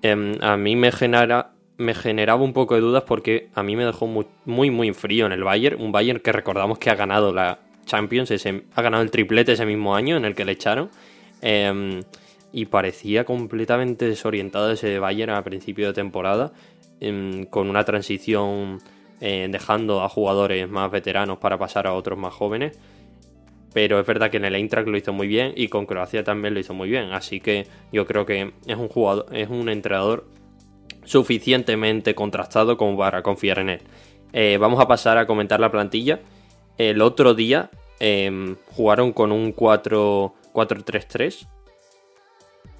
Em, a mí me genera, me generaba un poco de dudas porque a mí me dejó muy, muy, frío en el Bayern. Un Bayern que recordamos que ha ganado la Champions, ha ganado el triplete ese mismo año en el que le echaron. Em, y parecía completamente desorientado ese Bayern a principio de temporada, em, con una transición eh, dejando a jugadores más veteranos para pasar a otros más jóvenes. Pero es verdad que en el Eintracht lo hizo muy bien y con Croacia también lo hizo muy bien. Así que yo creo que es un jugador, es un entrenador suficientemente contrastado como para confiar en él. Eh, vamos a pasar a comentar la plantilla. El otro día em, jugaron con un 4-3-3.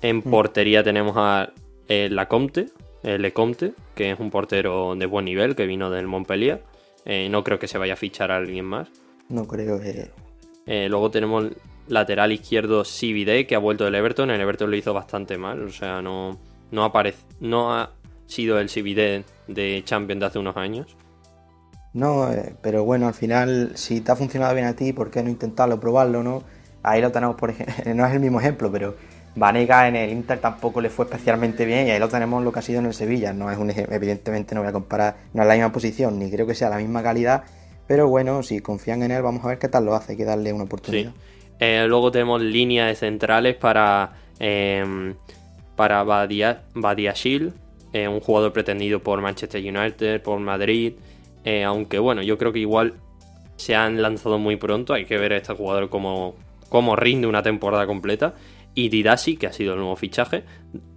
En mm. portería tenemos a eh, Lacomte, eh, Lecomte, que es un portero de buen nivel que vino del Montpellier. no creo que se vaya a fichar a alguien más. No creo que. luego tenemos lateral izquierdo CBD, que ha vuelto del Everton. El Everton lo hizo bastante mal, o sea, no, no, aparece, no ha sido el CBD de Champions de hace unos años. No, eh, pero bueno, al final, si te ha funcionado bien a ti, ¿por qué no intentarlo, probarlo, no? Ahí lo tenemos, por ejemplo, no es el mismo ejemplo, pero Vanega en el Inter tampoco le fue especialmente bien y ahí lo tenemos lo que ha sido en el Sevilla. No es un evidentemente no voy a comparar, no es la misma posición, ni creo que sea la misma calidad, pero bueno, si confían en él, vamos a ver qué tal lo hace, hay que darle una oportunidad. Eh, luego tenemos líneas centrales para, eh, para Badia, Badiashil, eh, un jugador pretendido por Manchester United, por Madrid, eh, aunque bueno, yo creo que igual se han lanzado muy pronto, hay que ver a este jugador cómo, cómo rinde una temporada completa. Y Didasi, que ha sido el nuevo fichaje,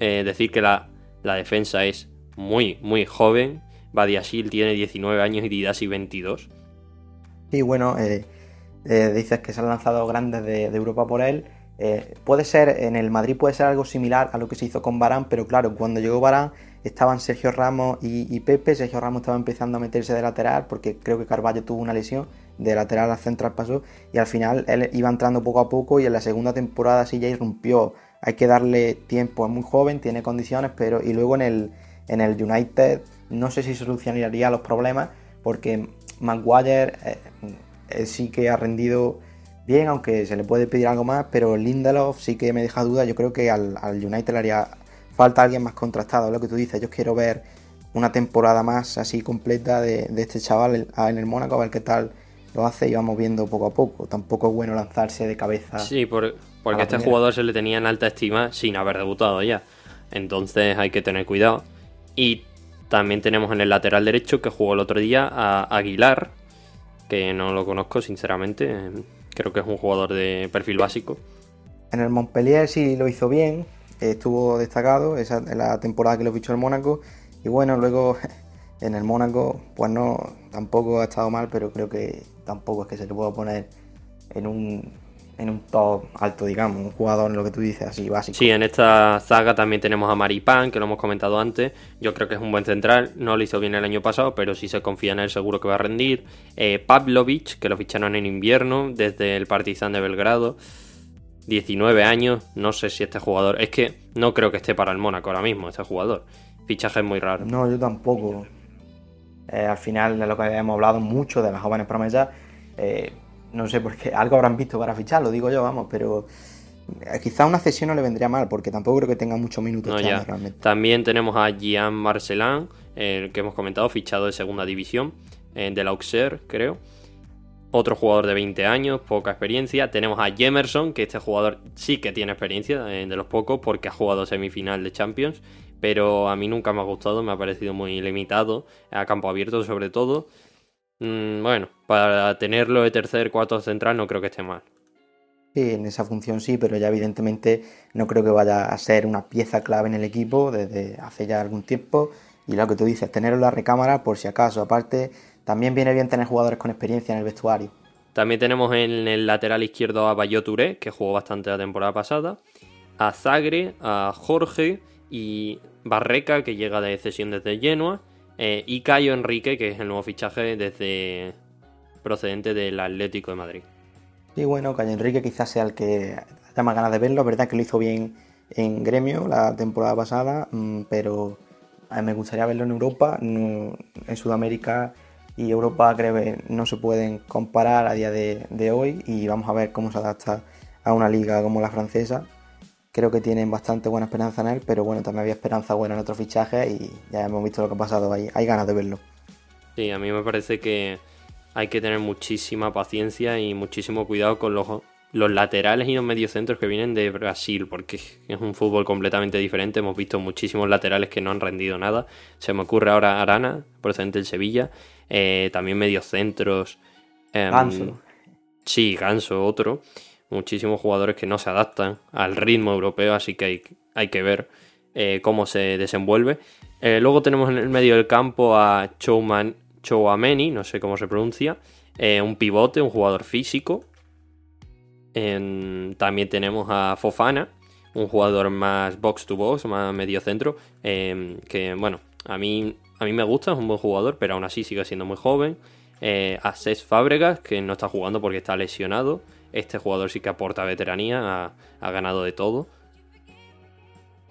eh, decir que la, defensa es muy, muy joven. Badiashil tiene 19 años y Didasi 22. Y bueno, dices que se han lanzado grandes de Europa por él. Puede ser, en el Madrid puede ser algo similar a lo que se hizo con Barán, pero claro, cuando llegó Barán estaban Sergio Ramos y, Pepe. Sergio Ramos estaba empezando a meterse de lateral porque creo que Carballo tuvo una lesión, de lateral a central pasó y al final él iba entrando poco a poco y en la segunda temporada sí ya irrumpió. Hay que darle tiempo, es muy joven, tiene condiciones, pero y luego en el, en el United no sé si solucionaría los problemas porque Maguire eh, sí que ha rendido bien, aunque se le puede pedir algo más, pero Lindelof sí que me deja duda. Yo creo que al, United le haría falta alguien más contrastado, lo que tú dices. Yo quiero ver una temporada más así completa de, este chaval en el Mónaco, a ver qué tal lo hace y vamos viendo poco a poco. Tampoco es bueno lanzarse de cabeza. Sí, porque a este jugador se le tenía en alta estima sin haber debutado ya. Entonces hay que tener cuidado. Y también tenemos en el lateral derecho que jugó el otro día a Aguilar, que no lo conozco sinceramente. Creo que es un jugador de perfil básico. En el Montpellier sí lo hizo bien, estuvo destacado, esa es la temporada que lo fichó el Mónaco. Y bueno, luego en el Mónaco, pues no, tampoco ha estado mal, pero creo que tampoco es que se le pueda poner en un en un top alto, digamos, un jugador en lo que tú dices, así básico. Sí, en esta zaga también tenemos a Maripan, que lo hemos comentado antes. Yo creo que es un buen central, no lo hizo bien el año pasado, pero si se confía en él seguro que va a rendir. Eh, Pavlovic, que lo ficharon en invierno desde el Partizan de Belgrado. 19 años, no sé si este jugador, es que no creo que esté para el Mónaco ahora mismo, este jugador. Fichaje es muy raro. No, yo tampoco. Eh, al final de lo que hemos hablado mucho de las jóvenes promesas, eh, no sé por qué, algo habrán visto para ficharlo, digo yo, vamos, pero eh, quizá una cesión no le vendría mal, porque tampoco creo que tenga muchos minutos no, realmente. También tenemos a Gian Marcelin, que hemos comentado, fichado de segunda división, de la Auxerre, creo. Otro jugador de 20 años, poca experiencia. Tenemos a Jemerson, que este jugador sí que tiene experiencia, de los pocos, porque ha jugado semifinal de Champions pero a mí nunca me ha gustado, me ha parecido muy limitado, a campo abierto sobre todo. Mm, bueno, para tenerlo de tercer, cuarto central no creo que esté mal. Sí, en esa función sí, pero ya evidentemente no creo que vaya a ser una pieza clave en el equipo desde hace ya algún tiempo. Y lo que tú dices, tenerlo en la recámara por si acaso. Aparte, también viene bien tener jugadores con experiencia en el vestuario. También tenemos en el lateral izquierdo a Bayo Touré, que jugó bastante la temporada pasada, a Zagre, a Jorge y Barreca, que llega de cesión desde Genoa, eh, y Cayo Enrique, que es el nuevo fichaje desde procedente del Atlético de Madrid. Y bueno, Cayo Enrique quizás sea el que haya más ganas de verlo, verdad que lo hizo bien en gremio la temporada pasada, mm, pero me gustaría verlo en Europa, en Sudamérica y Europa creo que no se pueden comparar a día de hoy y vamos a ver cómo se adapta a una liga como la francesa creo que tienen bastante buena esperanza en él, pero bueno, también había esperanza buena en otros fichajes y ya hemos visto lo que ha pasado ahí. Hay ganas de verlo. Sí, a mí me parece que hay que tener muchísima paciencia y muchísimo cuidado con los, los laterales y los mediocentros que vienen de Brasil, porque es un fútbol completamente diferente. Hemos visto muchísimos laterales que no han rendido nada. Se me ocurre ahora Arana, procedente del Sevilla. Eh, también mediocentros. Eh, Ganso. Sí, Ganso, otro muchísimos jugadores que no se adaptan al ritmo europeo, así que hay, hay que ver eh, cómo se desenvuelve. Eh, luego tenemos en el medio del campo a Chouman, Chouameni, no sé cómo se pronuncia, un pivote, un jugador físico. También tenemos a Fofana, un jugador más box to box, más medio centro, que bueno, a mí, a mí me gusta, es un buen jugador, pero aún así sigue siendo muy joven. a Cés Fábregas, que no está jugando porque está lesionado. Este jugador sí que aporta veteranía, ha, ganado de todo.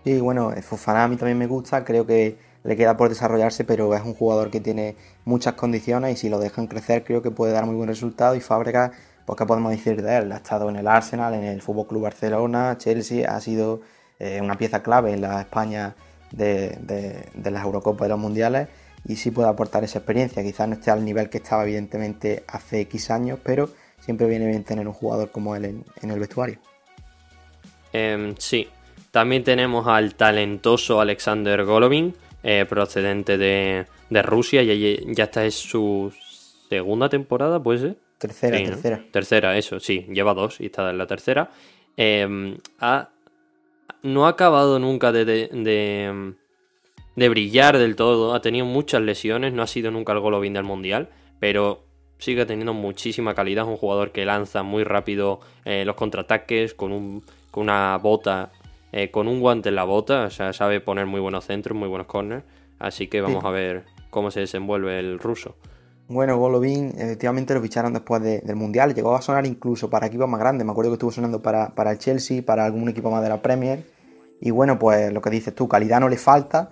Sí, bueno, Fofana a mí también me gusta, creo que le queda por desarrollarse, pero es un jugador que tiene muchas condiciones y si lo dejan crecer creo que puede dar muy buen resultado y Fábrega, pues qué podemos decir de él, ha estado en el Arsenal, en el Fútbol Club Barcelona, Chelsea, ha sido eh, una pieza clave en la España de, de, las Eurocopas y los Mundiales y sí puede aportar esa experiencia, quizás no esté al nivel que estaba evidentemente hace X años, pero siempre viene bien tener un jugador como él en, el vestuario. Em, sí, también tenemos al talentoso Alexander Golovin, eh, procedente de, Rusia, y ya esta es su segunda temporada, ¿puede ser? Tercera, tercera. Tercera, eso, sí, lleva dos y está en la tercera. Em, no ha acabado nunca de, de, brillar del todo, ha tenido muchas lesiones, no ha sido nunca el Golovin del Mundial, pero sigue teniendo muchísima calidad. Es un jugador que lanza muy rápido eh, los contraataques con, un, con una bota, eh, con un guante en la bota. O sea, sabe poner muy buenos centros, muy buenos corners. Así que vamos a ver cómo se desenvuelve el ruso. Bueno, Golovin efectivamente lo ficharon después del Mundial. Llegó a sonar incluso para equipos más grandes. Me acuerdo que estuvo sonando para, para el Chelsea, para algún equipo más de la Premier. Y bueno, pues lo que dices tú, calidad no le falta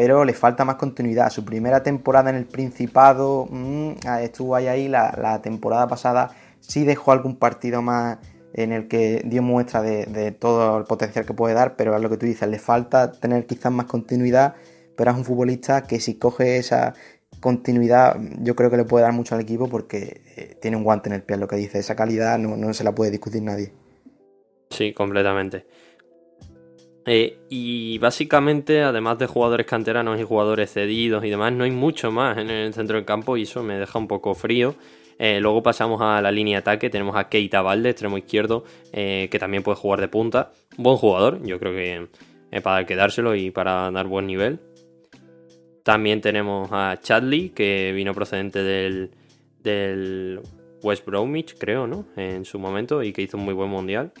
pero le falta más continuidad. Su primera temporada en el Principado mm, estuvo ahí, ahí la, temporada pasada sí dejó algún partido más en el que dio muestra de, todo el potencial que puede dar, pero es lo que tú dices, le falta tener quizás más continuidad, pero es un futbolista que si coge esa continuidad yo creo que le puede dar mucho al equipo porque eh, tiene un guante en el pie, lo que dice, esa calidad no, no se la puede discutir nadie. Sí, completamente. Eh, y básicamente, además de jugadores canteranos y jugadores cedidos y demás, no hay mucho más en el centro del campo y eso me deja un poco frío. Eh, luego pasamos a la línea de ataque, tenemos a Keita Valde, extremo izquierdo, que también puede jugar de punta. Buen jugador, yo creo que para quedárselo y para dar buen nivel. También tenemos a Chadley, que vino procedente del, West Bromwich, creo, ¿no? En su momento y que hizo un muy buen mundial.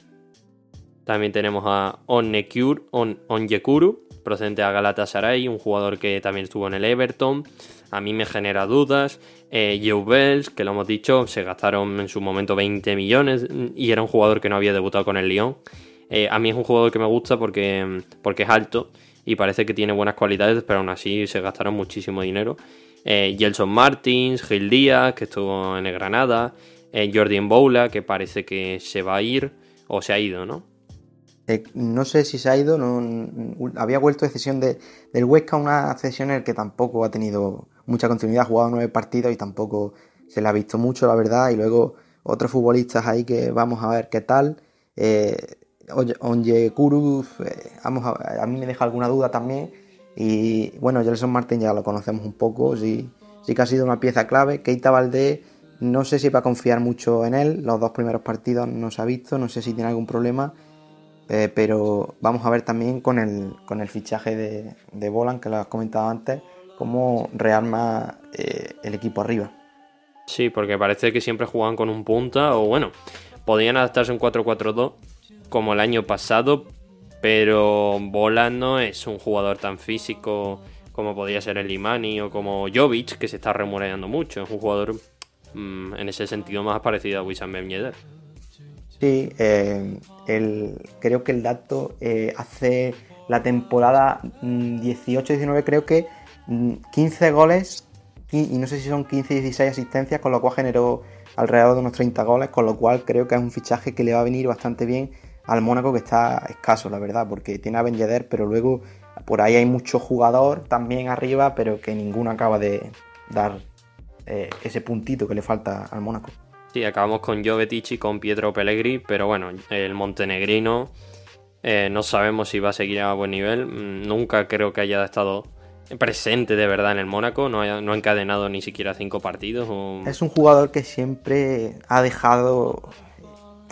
También tenemos a Onyekuru, On, Onyekuru procedente a Galatasaray, un jugador que también estuvo en el Everton. A mí me genera dudas. Eh, Bells, que lo hemos dicho, se gastaron en su momento 20 millones y era un jugador que no había debutado con el Lyon. Eh, a mí es un jugador que me gusta porque, porque es alto y parece que tiene buenas cualidades, pero aún así se gastaron muchísimo dinero. Eh, Gelson Martins, Gil Díaz, que estuvo en el Granada, eh, Jordi Boula, que parece que se va a ir o se ha ido, ¿no? Eh, no sé si se ha ido, no, había vuelto de cesión de, del Huesca, una cesión en la que tampoco ha tenido mucha continuidad, ha jugado nueve partidos y tampoco se le ha visto mucho, la verdad. Y luego otros futbolistas ahí que vamos a ver qué tal. Eh, Onye Kuru, eh, a, mí me deja alguna duda también. Y bueno, Gelson Martin ya lo conocemos un poco, sí, sí que ha sido una pieza clave. Keita Valdés, no sé si va a confiar mucho en él, los dos primeros partidos no se ha visto, no sé si tiene algún problema. Eh, pero vamos a ver también con el, con el fichaje de, Bolan, que lo has comentado antes, cómo rearma eh, el equipo arriba. Sí, porque parece que siempre juegan con un punta, o bueno, podían adaptarse un 4-4-2 como el año pasado, pero Bolan no es un jugador tan físico como podría ser el Imani o como Jovic, que se está remunerando mucho. Es un jugador mmm, en ese sentido más parecido a Wissam Ben Yedder. Sí, eh, el, creo que el dato eh, hace la temporada 18-19 creo que 15 goles y no sé si son 15 y 16 asistencias, con lo cual generó alrededor de unos 30 goles, con lo cual creo que es un fichaje que le va a venir bastante bien al Mónaco que está escaso, la verdad, porque tiene a Ben pero luego por ahí hay mucho jugador también arriba, pero que ninguno acaba de dar eh, ese puntito que le falta al Mónaco. Sí, acabamos con Jovetic y con Pietro Pellegrini, pero bueno, el montenegrino eh, no sabemos si va a seguir a buen nivel. Mm, nunca creo que haya estado presente de verdad en el Mónaco, no ha, no ha encadenado ni siquiera cinco partidos. O... Es un jugador que siempre ha dejado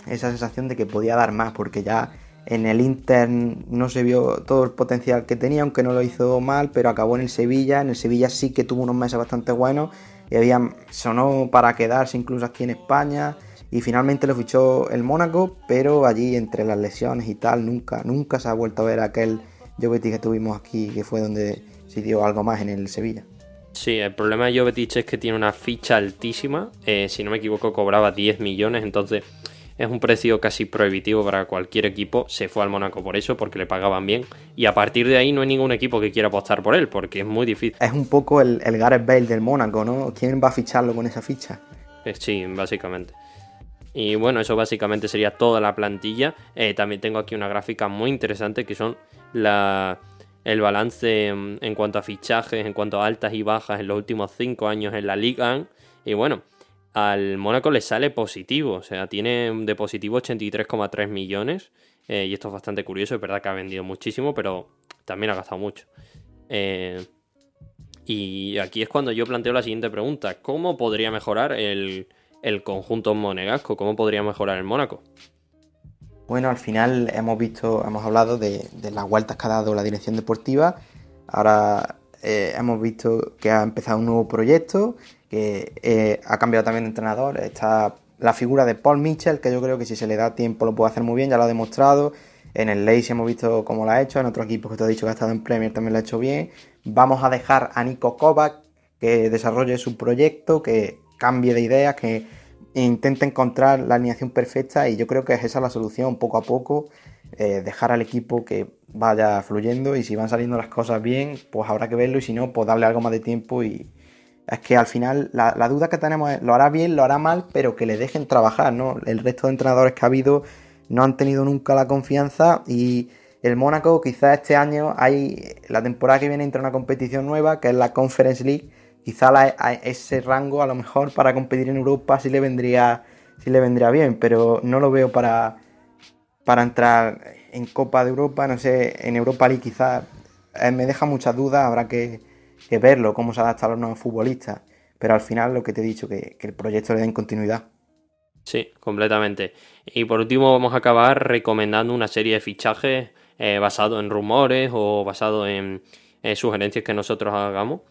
esa sensación de que podía dar más, porque ya en el Inter no se vio todo el potencial que tenía, aunque no lo hizo mal, pero acabó en el Sevilla. En el Sevilla sí que tuvo unos meses bastante buenos y había, sonó para quedarse incluso aquí en España y finalmente lo fichó el Mónaco, pero allí entre las lesiones y tal nunca, nunca se ha vuelto a ver aquel Jovetic que tuvimos aquí, que fue donde se dio algo más en el Sevilla. Sí, el problema de Jovetic es que tiene una ficha altísima, eh, si no me equivoco cobraba 10 millones, entonces es un precio casi prohibitivo para cualquier equipo. Se fue al Mónaco por eso, porque le pagaban bien. Y a partir de ahí no hay ningún equipo que quiera apostar por él, porque es muy difícil. Es un poco el, el Gareth Bale del Mónaco, ¿no? ¿Quién va a ficharlo con esa ficha? Eh, sí, básicamente. Y bueno, eso básicamente sería toda la plantilla. Eh, también tengo aquí una gráfica muy interesante que son la, el balance en cuanto a fichajes, en cuanto a altas y bajas en los últimos cinco años en la Liga. Y bueno, al Mónaco le sale positivo, o sea, tiene de positivo 83,3 millones. Eh, y esto es bastante curioso, es verdad que ha vendido muchísimo, pero también ha gastado mucho. Eh, y aquí es cuando yo planteo la siguiente pregunta: ¿Cómo podría mejorar el, el conjunto monegasco? ¿Cómo podría mejorar el Mónaco? Bueno, al final hemos visto, hemos hablado de, las vueltas que ha dado la dirección deportiva. Ahora eh, hemos visto que ha empezado un nuevo proyecto que eh, ha cambiado también de entrenador. Está la figura de Paul Mitchell, que yo creo que si se le da tiempo lo puede hacer muy bien, ya lo ha demostrado. En el Leeds hemos visto cómo lo ha hecho, en otros equipos que te he dicho que ha estado en Premier también lo ha hecho bien. Vamos a dejar a Nico Kovac que desarrolle su proyecto, que cambie de ideas, que intente encontrar la alineación perfecta y yo creo que es esa la solución, poco a poco, eh, dejar al equipo que vaya fluyendo y si van saliendo las cosas bien, pues habrá que verlo y si no, pues darle algo más de tiempo y, es que al final la, la, duda que tenemos es, lo hará bien, lo hará mal, pero que le dejen trabajar, ¿no? El resto de entrenadores que ha habido no han tenido nunca la confianza y el Mónaco quizás este año hay, la temporada que viene entra una competición nueva, que es la Conference League, quizá ese rango a lo mejor para competir en Europa sí le vendría, sí le vendría bien, pero no lo veo para, para entrar en Copa de Europa, no sé, en Europa League quizás eh, me deja muchas dudas, habrá que verlo, cómo se adapta a los nuevos futbolistas. Pero al final lo que te he dicho, que, que el proyecto le den continuidad. Sí, completamente. Y por último vamos a acabar recomendando una serie de fichajes eh, basado en rumores o basado en eh, sugerencias que nosotros hagamos.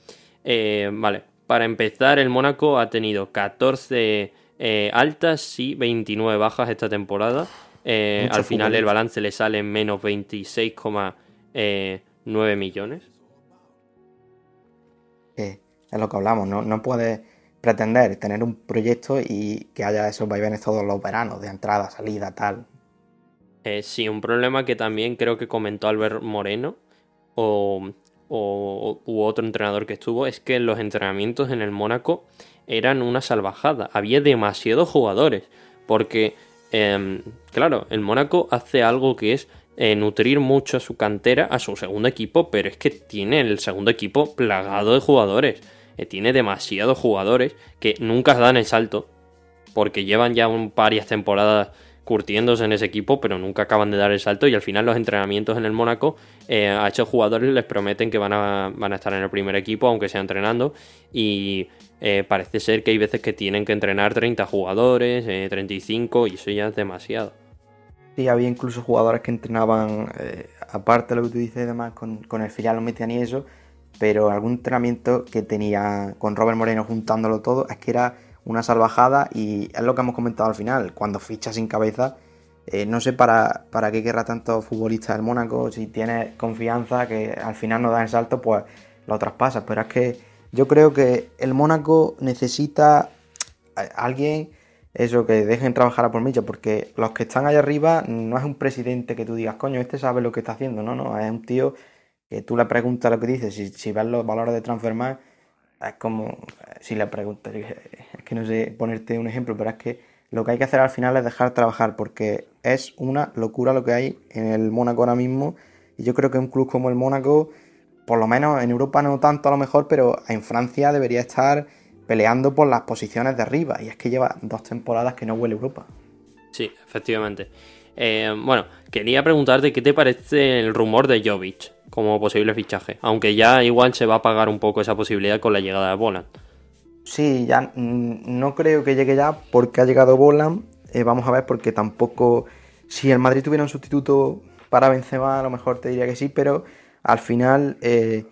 Eh, vale, para empezar el Mónaco ha tenido 14 Eh, altas sí, 29 bajas esta temporada. Eh, al final el balance le sale en menos 26,9 eh, millones. es lo que hablamos, no, no puedes pretender tener un proyecto y que haya esos vaivenes todos los veranos, de entrada, salida, tal. sí, un problema que también creo que comentó Albert Moreno o, o, u otro entrenador que estuvo es que los entrenamientos en el Mónaco eran una salvajada. Había demasiados jugadores. Porque, em, claro, el Mónaco hace algo que es eh, nutrir mucho a su cantera, a su segundo equipo, pero es que tiene el segundo equipo plagado de jugadores. Eh, tiene demasiados jugadores que nunca dan el salto. Porque llevan ya un, varias temporadas curtiéndose en ese equipo, pero nunca acaban de dar el salto y al final los entrenamientos en el Mónaco eh, a estos jugadores les prometen que van a, van a estar en el primer equipo, aunque sea entrenando, y eh, parece ser que hay veces que tienen que entrenar 30 jugadores, 35, eh, y eso ya es demasiado. Sí, había incluso jugadores que entrenaban, aparte de lo que tú dices, además con, con el filial, los metían y eso, pero algún entrenamiento que tenía con Robert Moreno juntándolo todo, es que era una salvajada y es lo que hemos comentado al final, cuando ficha sin cabeza, eh, no sé para, para qué querrá tanto futbolista del Mónaco, si tiene confianza que al final no da el salto, pues lo traspasa, pero es que yo creo que el Mónaco necesita alguien eso, que dejen trabajar a por Micha, porque los que están allá arriba no es un presidente que tú digas, coño, este sabe lo que está haciendo, no, no, es un tío que tú le preguntas lo que dice, si, si ves los valores de transfermar, es como si le preguntas, es que no sé ponerte un ejemplo, pero es que lo que hay que hacer al final es dejar trabajar, porque es una locura lo que hay en el Mónaco ahora mismo. Y yo creo que un club como el Mónaco, por lo menos en Europa no tanto a lo mejor, pero en Francia debería estar peleando por las posiciones de arriba. Y es que lleva dos temporadas que no huele Europa. Sí, efectivamente. Eh, bueno, quería preguntarte qué te parece el rumor de Jovic como posible fichaje, aunque ya igual se va a pagar un poco esa posibilidad con la llegada de Boland. Sí, ya mm, no creo que llegue ya porque ha llegado Boland. Eh, vamos a ver, porque tampoco. Si el Madrid tuviera un sustituto para Benzema, a lo mejor te diría que sí, pero al final eh,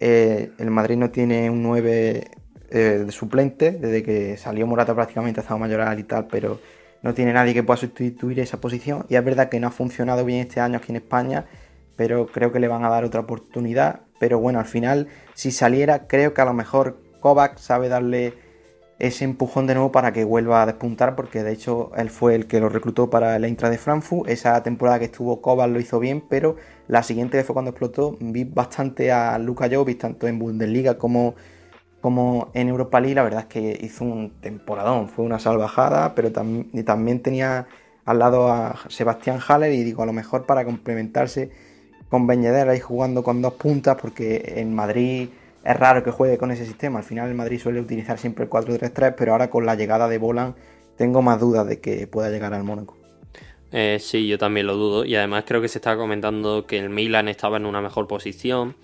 el Madrid no tiene un 9 de suplente, desde que salió Morata prácticamente ha estado mayoral y tal, pero no tiene nadie que pueda sustituir esa posición. Y es verdad que no ha funcionado bien este año aquí en España, pero creo que le van a dar otra oportunidad. Pero bueno, al final, si saliera, creo que a lo mejor Kovac sabe darle ese empujón de nuevo para que vuelva a despuntar, porque de hecho él fue el que lo reclutó para la Intra de Frankfurt. Esa temporada que estuvo Kovac lo hizo bien, pero la siguiente fue cuando explotó. Vi bastante a Luka Jovic, tanto en Bundesliga como como en Europa League, la verdad es que hizo un temporadón, fue una salvajada, pero también tenía al lado a Sebastián Haller y digo, a lo mejor para complementarse con Beñeder ahí jugando con dos puntas, porque en Madrid es raro que juegue con ese sistema, al final el Madrid suele utilizar siempre el 4-3-3, pero ahora con la llegada de Bolan tengo más dudas de que pueda llegar al Mónaco. Eh, sí, yo también lo dudo, y además creo que se está comentando que el Milan estaba en una mejor posición,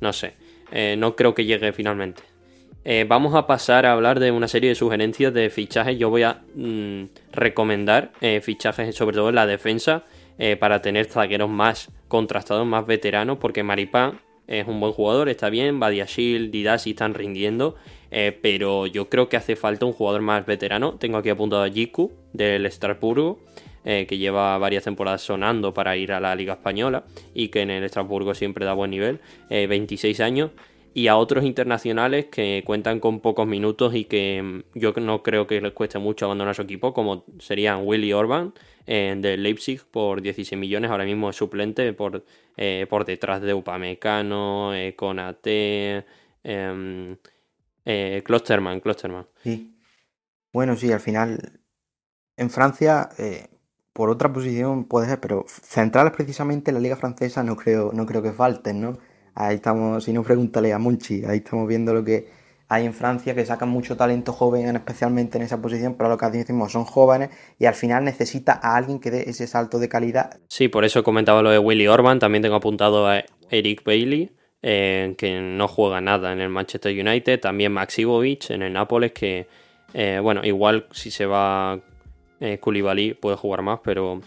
no sé, eh, no creo que llegue finalmente. Eh, vamos a pasar a hablar de una serie de sugerencias de fichajes. Yo voy a mm, recomendar fichajes, sobre todo en la defensa, eh, para tener zagueros más contrastados, más veteranos, porque Maripán es un buen jugador, está bien, Badiashil, Didasi están rindiendo, pero yo creo que hace falta un jugador más veterano. Tengo aquí apuntado a Jiku del Estrasburgo. que lleva varias temporadas sonando para ir a la Liga Española y que en el Estrasburgo siempre da buen nivel, 26 años y a otros internacionales que cuentan con pocos minutos y que mm, yo no creo que les cueste mucho abandonar su equipo, como serían Willy Orban eh, de Leipzig por 16 millones, ahora mismo es suplente por, eh, por detrás de Upamecano, eh, Conate, em, eh, Klosterman, Klosterman. Sí. Bueno, sí, al final en Francia por otra posición puede ser, pero centrales precisamente en la liga francesa no creo, no creo que falten, ¿no? Ahí estamos, si no pregúntale a Monchi, ahí estamos viendo lo que hay en Francia, que sacan mucho talento joven, especialmente en esa posición, pero lo que decimos son jóvenes y al final necesita a alguien que dé ese salto de calidad. Sí, por eso comentaba lo de Willy Orban, también tengo apuntado a Eric Bailey, eh, que no juega nada en el Manchester United, también Max Ivovic en el Nápoles, que eh, bueno, igual si se va eh, Koulibaly puede jugar más, pero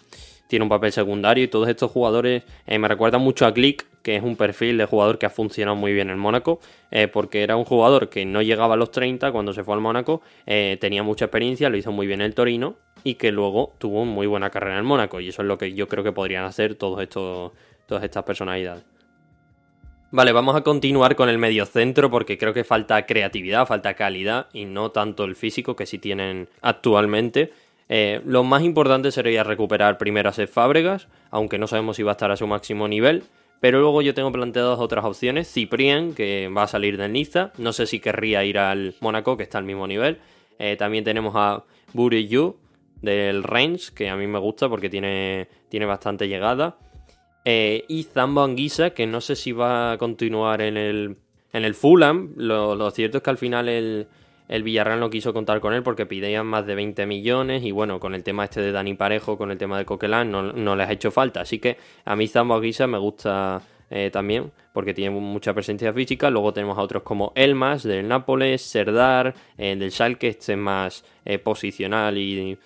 tiene un papel secundario y todos estos jugadores eh, me recuerdan mucho a Glick, que es un perfil de jugador que ha funcionado muy bien en Mónaco, eh, porque era un jugador que no llegaba a los 30 cuando se fue al Mónaco, eh, tenía mucha experiencia, lo hizo muy bien el Torino y que luego tuvo muy buena carrera en Mónaco y eso es lo que yo creo que podrían hacer todos estos, todas estas personalidades. Vale, vamos a continuar con el mediocentro porque creo que falta creatividad, falta calidad y no tanto el físico que sí tienen actualmente. Eh, lo más importante sería recuperar primero a Seth Fábregas, aunque no sabemos si va a estar a su máximo nivel. Pero luego yo tengo planteadas otras opciones. Ciprien, que va a salir del Niza. No sé si querría ir al Mónaco, que está al mismo nivel. Eh, también tenemos a Yu del Reims, que a mí me gusta porque tiene, tiene bastante llegada. Eh, y Zambo Anguisa, que no sé si va a continuar en el, en el Fulham. lo cierto es que al final el, el Villarreal no quiso contar con él porque pidían más de 20 millones y bueno, con el tema este de Dani Parejo, con el tema de Coquelin, no, les ha hecho falta. Así que a mí Zambo Aguisa me gusta eh, también porque tiene mucha presencia física. Luego tenemos a otros como Elmas del Nápoles, Serdar, eh, del Schalke, este es más eh, posicional y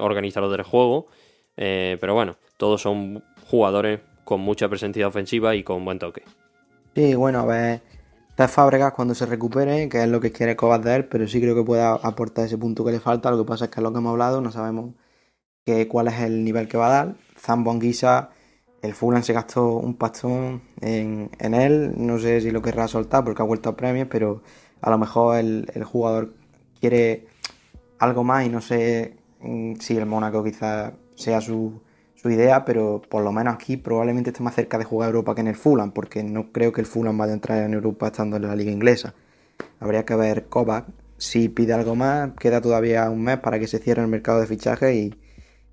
organizador del juego. pero bueno, todos son jugadores con mucha presencia ofensiva y con buen toque. Sí, bueno, a ver Está Fábregas cuando se recupere, que es lo que quiere Cobas de él, pero sí creo que puede aportar ese punto que le falta. Lo que pasa es que es lo que hemos hablado, no sabemos cuál es el nivel que va a dar. Zambo Anguisa, el Fulham se gastó un pastón en, él. No sé si lo querrá soltar porque ha vuelto a premios, pero a lo mejor el, el jugador quiere algo más y no sé mm, si el Mónaco quizás sea su, idea, pero por lo menos aquí probablemente esté más cerca de jugar Europa que en el Fulham, porque no creo que el Fulham vaya a entrar en Europa estando en la liga inglesa. Habría que ver Kovac. Si pide algo más, queda todavía un mes para que se cierre el mercado de fichaje y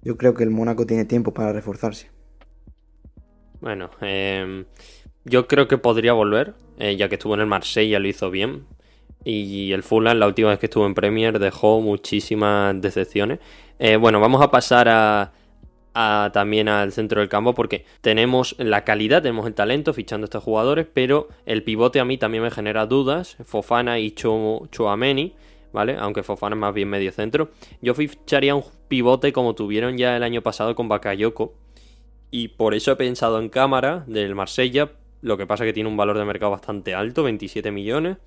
yo creo que el Mónaco tiene tiempo para reforzarse. Bueno, em, yo creo que podría volver, eh, ya que estuvo en el Marsella lo hizo bien. Y el Fulham, la última vez que estuvo en Premier, dejó muchísimas decepciones. Eh, bueno, vamos a pasar a, también al centro del campo porque tenemos la calidad, tenemos el talento fichando estos jugadores, pero el pivote a mí también me genera dudas, Fofana y Chouameni, ¿vale? Aunque Fofana es más bien medio centro. Yo ficharía un pivote como tuvieron ya el año pasado con Bakayoko y por eso he pensado en cámara del Marsella, lo que pasa que tiene un valor de mercado bastante alto, 27 millones,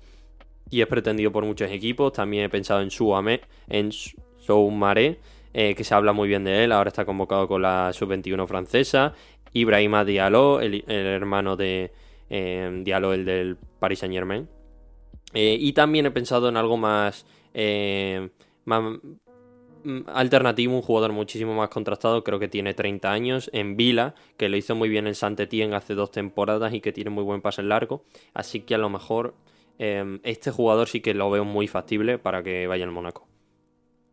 y es pretendido por muchos equipos. También he pensado en Soumaré, en Soumaré eh, que se habla muy bien de él, ahora está convocado con la sub-21 francesa. Ibrahima Diallo, el, hermano de eh, Diallo, el del Paris Saint Germain. Eh, y también he pensado en algo más, más mm, alternativo, un jugador muchísimo más contrastado, creo que tiene 30 años, en Vila, que lo hizo muy bien en Saint-Étienne hace dos temporadas y que tiene muy buen pase largo, así que a lo mejor este jugador sí que lo veo muy factible para que vaya al Mónaco.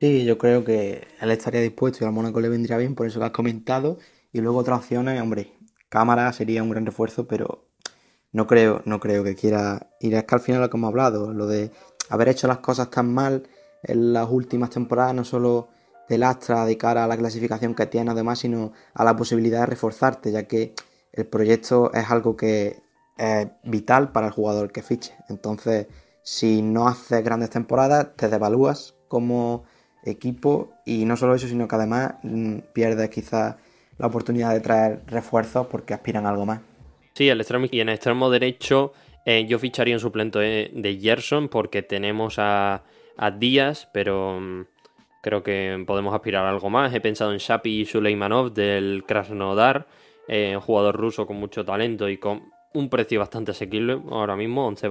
Sí, yo creo que él estaría dispuesto y al Mónaco le vendría bien, por eso que has comentado. Y luego otras opciones, hombre, cámara sería un gran refuerzo, pero no creo, no creo que quiera ir. Es que al final lo que hemos hablado, lo de haber hecho las cosas tan mal en las últimas temporadas, no solo te lastra de cara a la clasificación que tiene además, sino a la posibilidad de reforzarte, ya que el proyecto es algo que es vital para el jugador que fiche. Entonces, si no haces grandes temporadas, te devalúas como equipo y no solo eso, sino que además mm, pierdes quizás la oportunidad de traer refuerzos porque aspiran a algo más. Sí, el extremo y en el extremo derecho eh, yo ficharía un suplente de, Gerson porque tenemos a, a Díaz, pero mm, creo que podemos aspirar a algo más. He pensado en Shapi Suleimanov del Krasnodar, eh, un jugador ruso con mucho talento y con un precio bastante asequible ahora mismo, 11,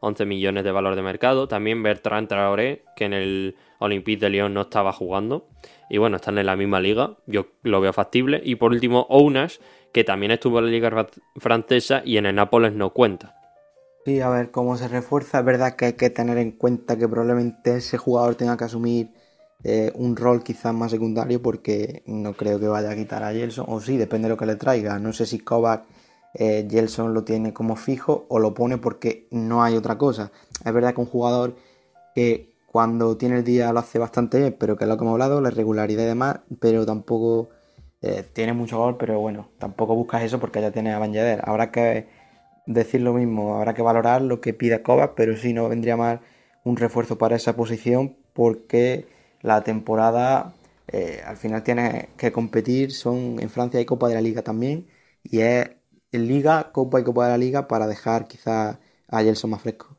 11 millones de valor de mercado. También Bertrand Traoré, que en el Olympique de Lyon no estaba jugando. Y bueno, están en la misma liga, yo lo veo factible. Y por último, Ounas, que también estuvo en la liga francesa y en el Nápoles no cuenta. Sí, a ver cómo se refuerza. Es verdad que hay que tener en cuenta que probablemente ese jugador tenga que asumir eh, un rol quizás más secundario porque no creo que vaya a quitar a Gelson. O sí, depende de lo que le traiga. No sé si Kovac eh, Gelson lo tiene como fijo o lo pone porque no hay otra cosa. Es verdad que un jugador que cuando tiene el día lo hace bastante bien, pero que es lo que hemos hablado, la regularidad y demás, pero tampoco eh, tiene mucho gol, pero bueno, tampoco buscas eso porque ya tiene a Van Habrá que decir lo mismo, habrá que valorar lo que pide Kovac, pero si no vendría mal un refuerzo para esa posición porque la temporada eh, al final tienes que competir, son en Francia hay Copa de la Liga también, y es Liga, Copa y Copa de la Liga para dejar quizás a Gelson más fresco.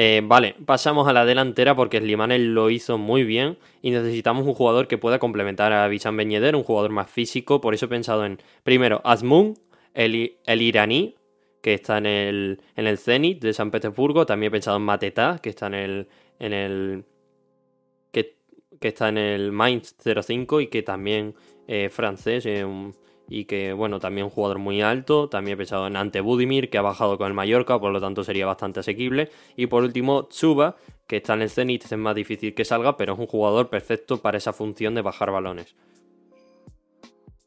Eh, vale, pasamos a la delantera porque Slimane lo hizo muy bien y necesitamos un jugador que pueda complementar a Bicham Ben un jugador más físico. Por eso he pensado en, primero, Azmoun, el, iraní, que está en el, en el Zenit de San Petersburgo. También he pensado en Mateta, que está en el, en el que, está en el Mainz 05 y que también es francés y que, bueno, también un jugador muy alto. También he pensado en Ante Budimir, que ha bajado con el Mallorca, por lo tanto sería bastante asequible. Y por último, Tsuba, que está en el Zenit, es más difícil que salga, pero es un jugador perfecto para esa función de bajar balones.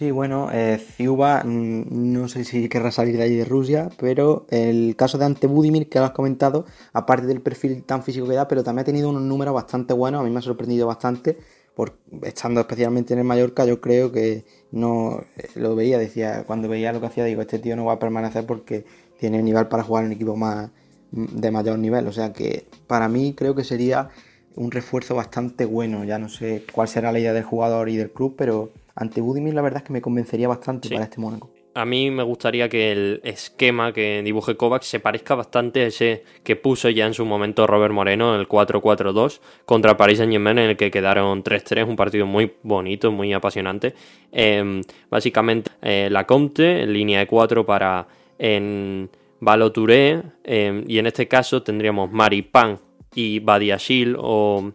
Sí, bueno, eh, mm, no sé si querrá salir de ahí de Rusia, pero el caso de Ante Budimir que lo has comentado, aparte del perfil tan físico que da, pero también ha tenido unos números bastante buenos, a mí me ha sorprendido bastante, por, estando especialmente en el Mallorca, yo creo que no eh, lo veía, decía, cuando veía lo que hacía, digo, este tío no va a permanecer porque tiene nivel para jugar en un equipo más mm, de mayor nivel, o sea que para mí creo que sería un refuerzo bastante bueno, ya no sé cuál será la idea del jugador y del club, pero ante Budimir la verdad es que me convencería bastante para este Mónaco. A mí me gustaría que el esquema que dibuje Kovacs se parezca bastante a ese que puso ya en su momento Robert Moreno, el 4-4-2, contra Paris Saint-Germain, en el que quedaron 3-3, un partido muy bonito, muy apasionante. Em, básicamente, eh, la Comte, línea de 4 para en Balotouré, em, y en este caso tendríamos Maripan y Badiashil o,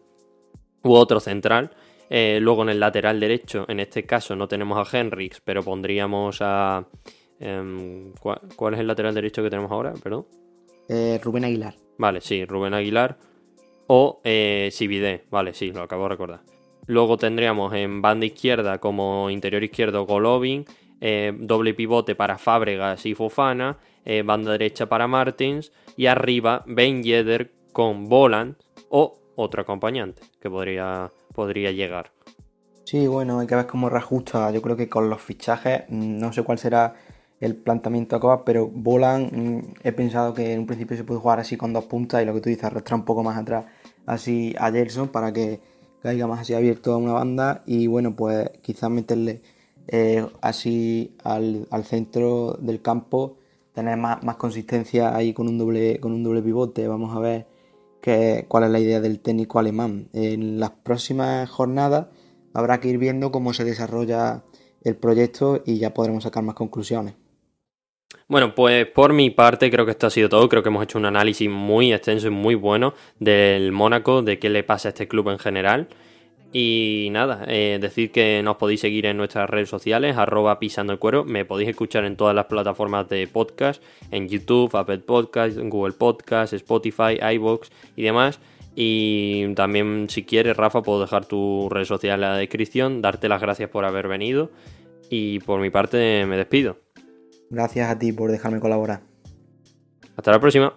u otro central. Eh, luego en el lateral derecho, en este caso no tenemos a Henrix, pero pondríamos a... Em, ¿cuál, es el lateral derecho que tenemos ahora? Perdón. Eh, Rubén Aguilar. Vale, sí, Rubén Aguilar. O eh, vale, sí, lo acabo de recordar. Luego tendríamos en banda izquierda como interior izquierdo Golovin, eh, doble pivote para Fábregas y Fofana, banda derecha para Martins y arriba Ben Yedder con Boland o otro acompañante que podría podría llegar. Sí, bueno, hay que ver cómo reajusta. Yo creo que con los fichajes, mm, no sé cuál será el planteamiento a pero Bolan mm, he pensado que en un principio se puede jugar así con dos puntas y lo que tú dices, arrastrar un poco más atrás así a Gerson para que caiga más así abierto a una banda y bueno, pues quizás meterle eh, así al, centro del campo, tener más, más, consistencia ahí con un doble, con un doble pivote. Vamos a ver cuál es la idea del técnico alemán. En las próximas jornadas habrá que ir viendo cómo se desarrolla el proyecto y ya podremos sacar más conclusiones. Bueno, pues por mi parte creo que esto ha sido todo. Creo que hemos hecho un análisis muy extenso y muy bueno del Mónaco, de qué le pasa a este club en general. Y nada, eh, decir que nos podéis seguir en nuestras redes sociales, arroba pisando el cuero. Me podéis escuchar en todas las plataformas de podcast, en YouTube, Apple Podcast, Google Podcast, Spotify, iBox y demás. Y también, si quieres, Rafa, puedo dejar tu red social en la descripción, darte las gracias por haber venido. Y por mi parte, me despido. Gracias a ti por dejarme colaborar. Hasta la próxima.